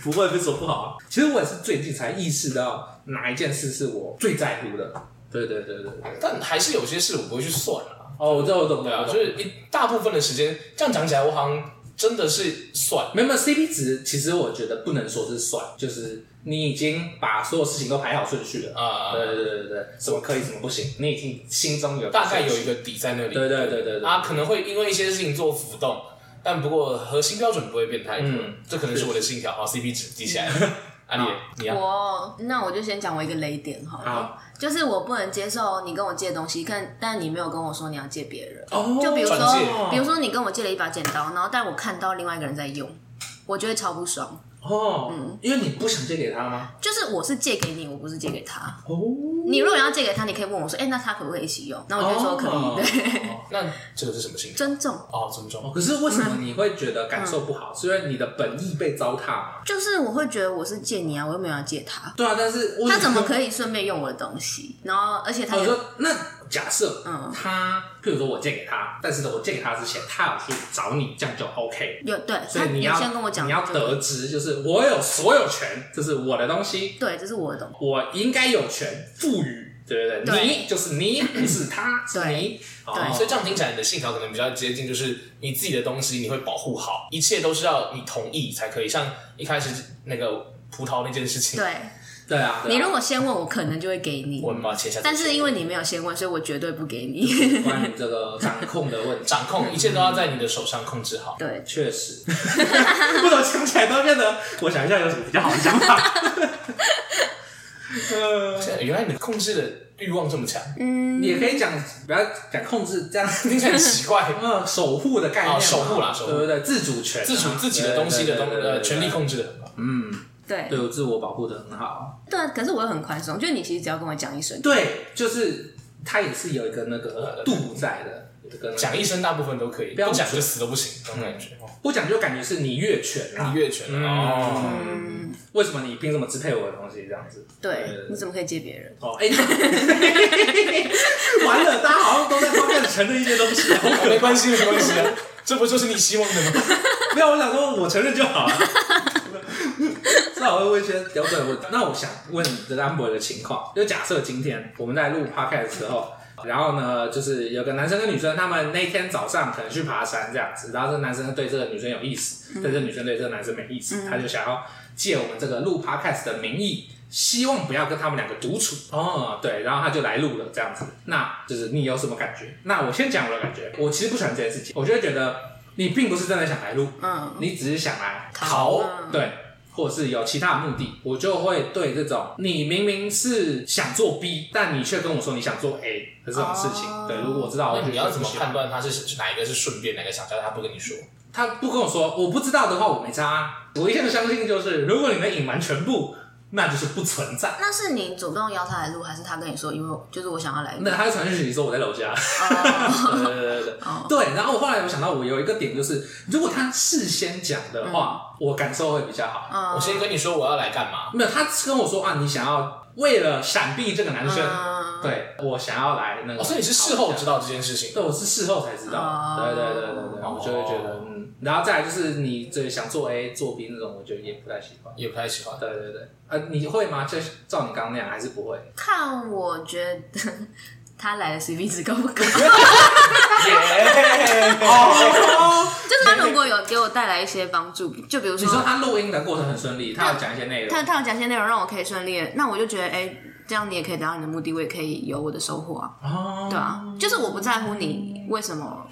[SPEAKER 1] 不会，不是说不好啊。其实我也是最近才意识到哪一件事是我最在乎的。对对对对对。
[SPEAKER 2] 但还是有些事我不会去算啊。
[SPEAKER 1] 哦，我知道，我懂，
[SPEAKER 2] 对啊，就是一大部分的时间，这样讲起来，我好像真的是算。
[SPEAKER 1] 没有没有，CP 值其实我觉得不能说是算，就是。你已经把所有事情都排好顺序了啊！对对对对对，什么可以，什么不行，你已经心中有
[SPEAKER 2] 大概有一个底在那里。
[SPEAKER 1] 对对对对
[SPEAKER 2] 啊，可能会因为一些事情做浮动，但不过核心标准不会变太多。这可能是我的信条。好，CP 值记起来 了。阿丽，你要
[SPEAKER 3] 我那我就先讲我一个雷点好了，就是我不能接受你跟我借东西，看但你没有跟我说你要借别人。哦，就比如说，比如说你跟我借了一把剪刀，然后但我看到另外一个人在用，我觉得超不爽。
[SPEAKER 1] 哦，嗯，因为你不想借给他吗？
[SPEAKER 3] 就是我是借给你，我不是借给他。哦，你如果要借给他，你可以问我说，哎，那他可不可以一起用？那我就说可以。对，
[SPEAKER 2] 那 这个是什么心态？
[SPEAKER 3] 尊重
[SPEAKER 2] 哦，尊重。
[SPEAKER 1] 可是为什么你会觉得感受不好？是因为你的本意被糟蹋吗？
[SPEAKER 3] 就是我会觉得我是借你啊，我又没有要借他。
[SPEAKER 1] 对啊，但是
[SPEAKER 3] 他怎么可以顺便用我的东西？然后，而且他
[SPEAKER 1] 说那。假设，嗯，他，譬如说我借给他，但是呢，我借给他之前，他有去找你，这样就 OK。
[SPEAKER 3] 有对，
[SPEAKER 1] 所以你要先跟我讲，你要得知，就是我有所有权，这是我的东西。
[SPEAKER 3] 对，这是我的东西，
[SPEAKER 1] 我应该有权赋予，对不对？你就是你，不是他，是你。
[SPEAKER 2] 对，所以这样听起来，你的信条可能比较接近，就是你自己的东西你会保护好，一切都是要你同意才可以。像一开始那个葡萄那件事情，
[SPEAKER 3] 对。
[SPEAKER 1] 对啊，
[SPEAKER 3] 你如果先问我，可能就会给你。
[SPEAKER 2] 我把切下。
[SPEAKER 3] 但是因为你没有先问，所以我绝对不给你。
[SPEAKER 1] 关于这个掌控的问题，
[SPEAKER 2] 掌控一切都要在你的手上控制好。
[SPEAKER 3] 对，
[SPEAKER 1] 确实。不能想起来都变得，我想一下有什么比较好的想法。
[SPEAKER 2] 呃，原来你控制的欲望这么强。
[SPEAKER 1] 嗯，你也可以讲，不要讲控制，这样
[SPEAKER 2] 听起来很奇怪。
[SPEAKER 1] 嗯，守护的概念，
[SPEAKER 2] 守护啦，守护，
[SPEAKER 1] 对不对？自主权，
[SPEAKER 2] 自主自己的东西的东呃，权力控制的很好。
[SPEAKER 1] 嗯。
[SPEAKER 3] 对，
[SPEAKER 1] 对我自我保护的很好。
[SPEAKER 3] 对，可是我又很宽松，就是你其实只要跟我讲一声。
[SPEAKER 1] 对，就是他也是有一个那个度在的，
[SPEAKER 2] 讲一声大部分都可以，不要讲就死都不行，这种感觉。
[SPEAKER 1] 不讲就感觉是你越权了，
[SPEAKER 2] 你越权了哦。
[SPEAKER 1] 为什么你凭什么支配我的东西？这样子，
[SPEAKER 3] 对，你怎么可以借别人？
[SPEAKER 1] 哦，哎，完了，大家好像都在方面承认一些东西，
[SPEAKER 2] 没关系，没关系啊，这不就是你希望的吗？
[SPEAKER 1] 没有，我想说，我承认就好了。那我会问一些标问题。那我想问这个安博的情况，就假设今天我们在录 podcast 的时候，然后呢，就是有个男生跟女生，他们那天早上可能去爬山这样子，然后这个男生对这个女生有意思，但这个女生对这个男生没意思，他就想要借我们这个录 podcast 的名义，希望不要跟他们两个独处。哦，对，然后他就来录了这样子。那就是你有什么感觉？那我先讲我的感觉，我其实不喜欢这件事情，我就会觉得你并不是真的想来录，嗯，你只是想来逃，对。或是有其他的目的，我就会对这种你明明是想做 B，但你却跟我说你想做 A 的这种事情，哦、对，如果我知道，
[SPEAKER 2] 那你要怎么判断他是哪一个是顺便，哪个想加，他不跟你说，
[SPEAKER 1] 他不跟我说，我不知道的话，我没差。我一向相信就是，如果你能隐瞒全部。那就是不存在。
[SPEAKER 3] 那是你主动邀他来录，还是他跟你说？因为就是我想要来录。
[SPEAKER 1] 那他就传讯息说我在楼下。对对对对。对，然后我后来有想到，我有一个点就是，如果他事先讲的话，我感受会比较好。
[SPEAKER 2] 我先跟你说我要来干嘛？
[SPEAKER 1] 没有，他跟我说啊，你想要为了闪避这个男生，对我想要来那个。
[SPEAKER 2] 所以你是事后知道这件事情？
[SPEAKER 1] 对，我是事后才知道。对对对对对，我就会觉得嗯。然后再来就是你这想做 A 做 B 那种，我觉得也不太喜欢，
[SPEAKER 2] 也不太喜欢。
[SPEAKER 1] 对对对，呃，你会吗？就照你刚刚那样，还是不会？
[SPEAKER 3] 看我觉得他来的 CP 值高不高？就是他如果有给我带来一些帮助，就比如说
[SPEAKER 1] 你说他录音的过程很顺利，他有讲一些内容，
[SPEAKER 3] 他他有讲一些内容让我可以顺利，那我就觉得哎，这样你也可以达到你的目的，我也可以有我的收获啊。哦，对啊，就是我不在乎你为什么。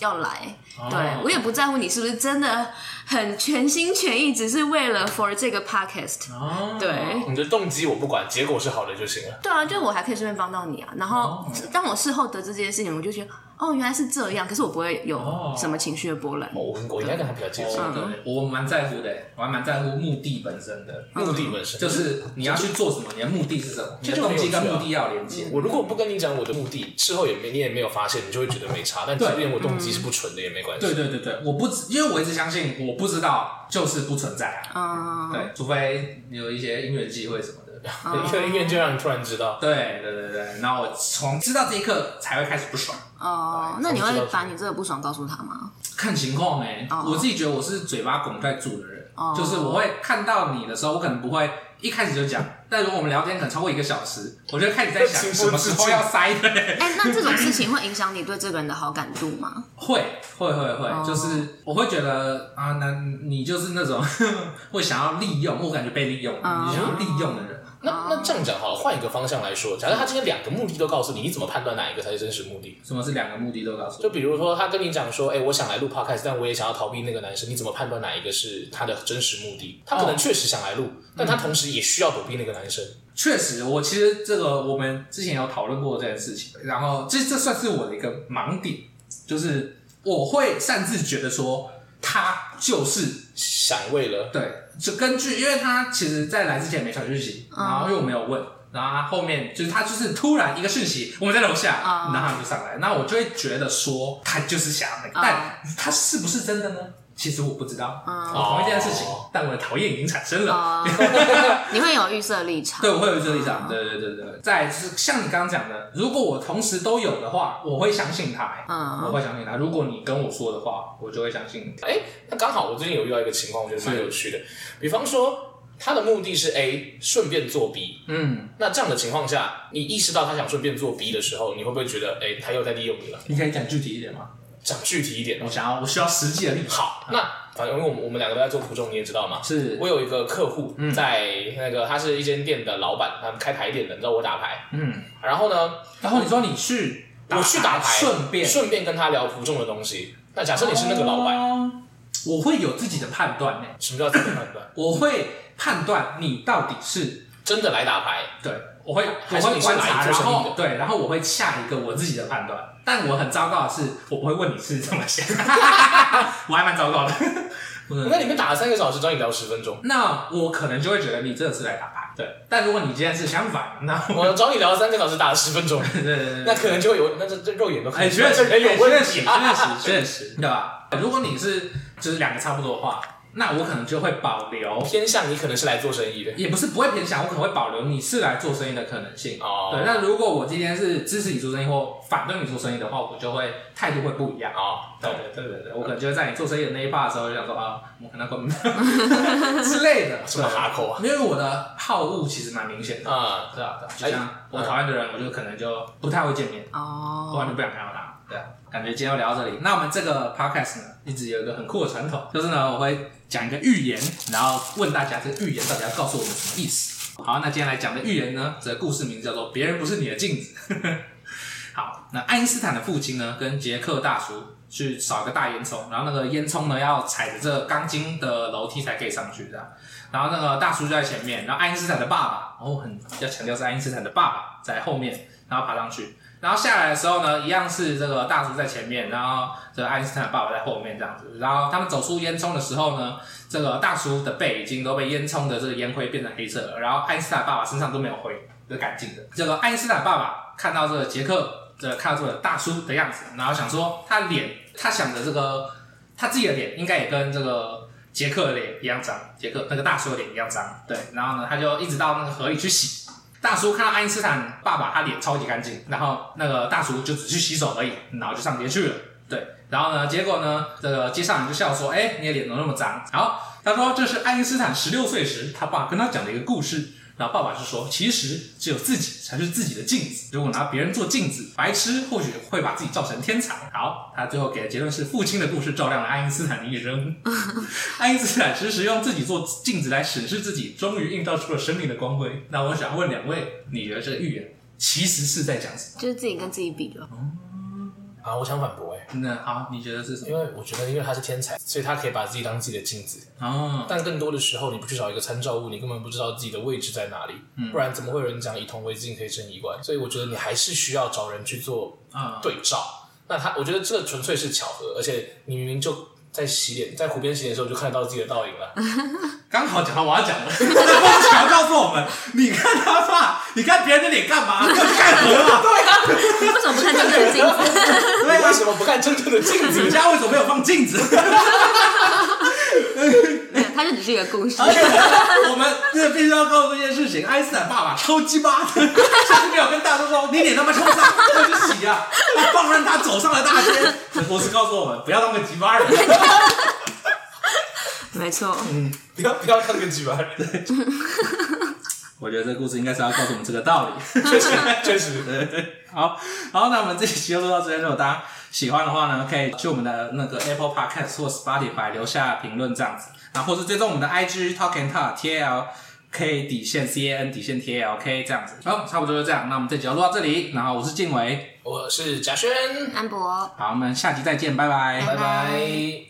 [SPEAKER 3] 要来，对、oh. 我也不在乎你是不是真的很全心全意，只是为了 for 这个 podcast。Oh. 对，
[SPEAKER 2] 你的动机我不管，结果是好的就行了。
[SPEAKER 3] 对啊，就我还可以顺便帮到你啊。然后、oh. 当我事后得知这件事情，我就觉得。哦，原来是这样，可是我不会有什么情绪的波澜。
[SPEAKER 2] 我我应该跟他比较接近，对，
[SPEAKER 1] 我蛮在乎的，我还蛮在乎目的本身的。
[SPEAKER 2] 目的本身
[SPEAKER 1] 就是你要去做什么，你的目的是什么？你的动机跟目的要连接。
[SPEAKER 2] 我如果不跟你讲我的目的，事后也没你也没有发现，你就会觉得没差。但即便我动机是不纯的也没关系。
[SPEAKER 1] 对对对对，我不因为我一直相信我不知道就是不存在啊。对，除非你有一些因缘机会什么。
[SPEAKER 2] 一个音乐就让你突然知道，
[SPEAKER 1] 对对对对，然后我从知道这一刻才会开始不爽。
[SPEAKER 3] 哦，那你会把你这个不爽告诉他吗？
[SPEAKER 1] 看情况哎，我自己觉得我是嘴巴拱在住的人，就是我会看到你的时候，我可能不会一开始就讲，但如果我们聊天可能超过一个小时，我就开始在想什么时候要塞的。
[SPEAKER 3] 哎，那这种事情会影响你对这个人的好感度吗？
[SPEAKER 1] 会会会会，就是我会觉得啊，那你就是那种 会想要利用，我感觉被利用，你想要利用的人。
[SPEAKER 2] 那那这样讲好了，换一个方向来说，假设他今天两个目的都告诉你，你怎么判断哪一个才是真实目的？
[SPEAKER 1] 什么是两个目的都告诉你？
[SPEAKER 2] 就比如说他跟你讲说，哎、欸，我想来录 podcast，但我也想要逃避那个男生，你怎么判断哪一个是他的真实目的？他可能确实想来录，哦、但他同时也需要躲避那个男生。确、
[SPEAKER 1] 嗯、实，我其实这个我们之前有讨论过这件事情，然后这这算是我的一个盲点，就是我会擅自觉得说他就是
[SPEAKER 2] 想为了
[SPEAKER 1] 对。就根据，因为他其实，在来之前没传讯息，然后又没有问，然后他后面就是他就是突然一个讯息，我们在楼下，然后他就上来，那我就会觉得说他就是想要那个，但他是不是真的呢？其实我不知道，我同一件事情，但我的讨厌已经产生了。
[SPEAKER 3] 你会有预设立场？
[SPEAKER 1] 对，我会有预设立场。对对对对。再就是像你刚刚讲的，如果我同时都有的话，我会相信他。嗯，我会相信他。如果你跟我说的话，我就会相信。
[SPEAKER 2] 哎，那刚好我最近有遇到一个情况，我觉得蛮有趣的。比方说，他的目的是 A，顺便做 B。嗯，那这样的情况下，你意识到他想顺便做 B 的时候，你会不会觉得，哎，他又在利用你了？
[SPEAKER 1] 你可以讲具体一点吗？
[SPEAKER 2] 讲具体一点，
[SPEAKER 1] 我想要，我需要实际的例子。
[SPEAKER 2] 好，那反正因为我们我们两个都在做葡众，你也知道嘛。
[SPEAKER 1] 是
[SPEAKER 2] 我有一个客户在那个，他是一间店的老板，他们开牌店的，你知道我打牌。嗯。然后呢？
[SPEAKER 1] 然后你说你去，
[SPEAKER 2] 我去打牌，
[SPEAKER 1] 顺便
[SPEAKER 2] 顺便跟他聊葡众的东西。那假设你是那个老板，
[SPEAKER 1] 我会有自己的判断呢。
[SPEAKER 2] 什么叫自己的判断？
[SPEAKER 1] 我会判断你到底是
[SPEAKER 2] 真的来打牌，
[SPEAKER 1] 对。我会，我会观察，然后对，然后我会下一个我自己的判断。但我很糟糕的是，我不会问你是怎么想，我还蛮糟糕的。
[SPEAKER 2] 那你们打了三个小时，找你聊十分钟，
[SPEAKER 1] 那我可能就会觉得你真的是来打牌。对，但如果你今天是相反，那
[SPEAKER 2] 我找你聊了三个小时，打了十分钟，对对对，那可能就会有，那这这肉眼都看，
[SPEAKER 1] 哎，确实，确实，确实，确实，对吧？如果你是就是两个差不多的话。那我可能就会保留
[SPEAKER 2] 偏向你可能是来做生意的，
[SPEAKER 1] 也不是不会偏向，我可能会保留你是来做生意的可能性。哦，对，那如果我今天是支持你做生意或反对你做生意的话，我就会态度会不一样。哦，对对对对对，我可能就会在你做生意的那一 part 的时候就想说啊，我可能会之类的，
[SPEAKER 2] 什么哈口啊？
[SPEAKER 1] 因为我的好恶其实蛮明显的啊，对啊，就像我讨厌的人，我就可能就不太会见面，哦，不然就不想看到他。感觉今天要聊到这里。那我们这个 podcast 呢，一直有一个很酷的传统，就是呢，我会讲一个寓言，然后问大家这个寓言到底要告诉我们什么意思。好，那今天来讲的寓言呢，这个故事名字叫做《别人不是你的镜子》。好，那爱因斯坦的父亲呢，跟杰克大叔去扫一个大烟囱，然后那个烟囱呢，要踩着这个钢筋的楼梯才可以上去，这样。然后那个大叔就在前面，然后爱因斯坦的爸爸，哦，很要强调是爱因斯坦的爸爸在后面，然后爬上去。然后下来的时候呢，一样是这个大叔在前面，然后这个爱因斯坦爸爸在后面这样子。然后他们走出烟囱的时候呢，这个大叔的背已经都被烟囱的这个烟灰变成黑色了，然后爱因斯坦爸爸身上都没有灰，是干净的。这个爱因斯坦爸爸看到这个杰克，这看到这个大叔的样子，然后想说他脸，他想着这个他自己的脸应该也跟这个杰克的脸一样脏，杰克那个大叔的脸一样脏，对。然后呢，他就一直到那个河里去洗。大叔看到爱因斯坦爸爸，他脸超级干净，然后那个大叔就只去洗手而已，然后就上街去了。对，然后呢，结果呢，这个街上人就笑说：“哎，你的脸怎么那么脏？”好，他说这是爱因斯坦十六岁时他爸跟他讲的一个故事。然后爸爸就说：“其实只有自己才是自己的镜子。如果拿别人做镜子，白痴或许会把自己照成天才。”好，他最后给的结论是：父亲的故事照亮了爱因斯坦的一生。爱因斯坦时时用自己做镜子来审视自己，终于映照出了生命的光辉。那我想问两位，你觉得这个预言其实是在讲什么？
[SPEAKER 3] 就是自己跟自己比了。嗯
[SPEAKER 2] 啊，我想反驳哎。
[SPEAKER 1] 那好，你觉得是什么？
[SPEAKER 2] 因为我觉得，因为他是天才，所以他可以把自己当自己的镜子。哦。但更多的时候，你不去找一个参照物，你根本不知道自己的位置在哪里。嗯。不然怎么会有人讲以铜为镜可以生一冠？所以我觉得你还是需要找人去做啊对照。嗯。那他，我觉得这纯粹是巧合，而且你明明就。在洗脸，在湖边洗脸的时候，就看得到自己的倒影了。
[SPEAKER 1] 刚好讲到我要讲的，过桥告诉我们：你看他爸，你看别人的脸干嘛？要去看河嘛？对啊，
[SPEAKER 3] 为什么不看真正的镜子？
[SPEAKER 2] 对，为什么不看真正的镜子？
[SPEAKER 1] 你家为什么没有放镜子？
[SPEAKER 3] 它就只是一个故事。
[SPEAKER 1] 我们这必须要告诉一件事情：爱因斯坦爸爸超鸡巴的，甚至没有跟大叔说：“你脸他妈超脏，快去洗啊！”放任他走上了大街。博士告诉我们：不要当个鸡巴人。
[SPEAKER 3] 没错，
[SPEAKER 2] 嗯，不要不要当个鸡巴人。对
[SPEAKER 1] 我觉得这个故事应该是要告诉我们这个道理。
[SPEAKER 2] 确实，确实，
[SPEAKER 1] 对对。好，好，那我们这期就录到这边。如果大家喜欢的话呢，可以去我们的那个 Apple Podcast 或 Spotify 留下评论这样子，然后或是追踪我们的 IG Talk and Talk T L K 底线 C A N 底线 T L K 这样子。好，差不多就这样。那我们这集就录到这里。然后我是静伟，
[SPEAKER 2] 我是贾轩，
[SPEAKER 3] 安博。
[SPEAKER 1] 好，我们下集再见，拜拜，
[SPEAKER 2] 拜拜。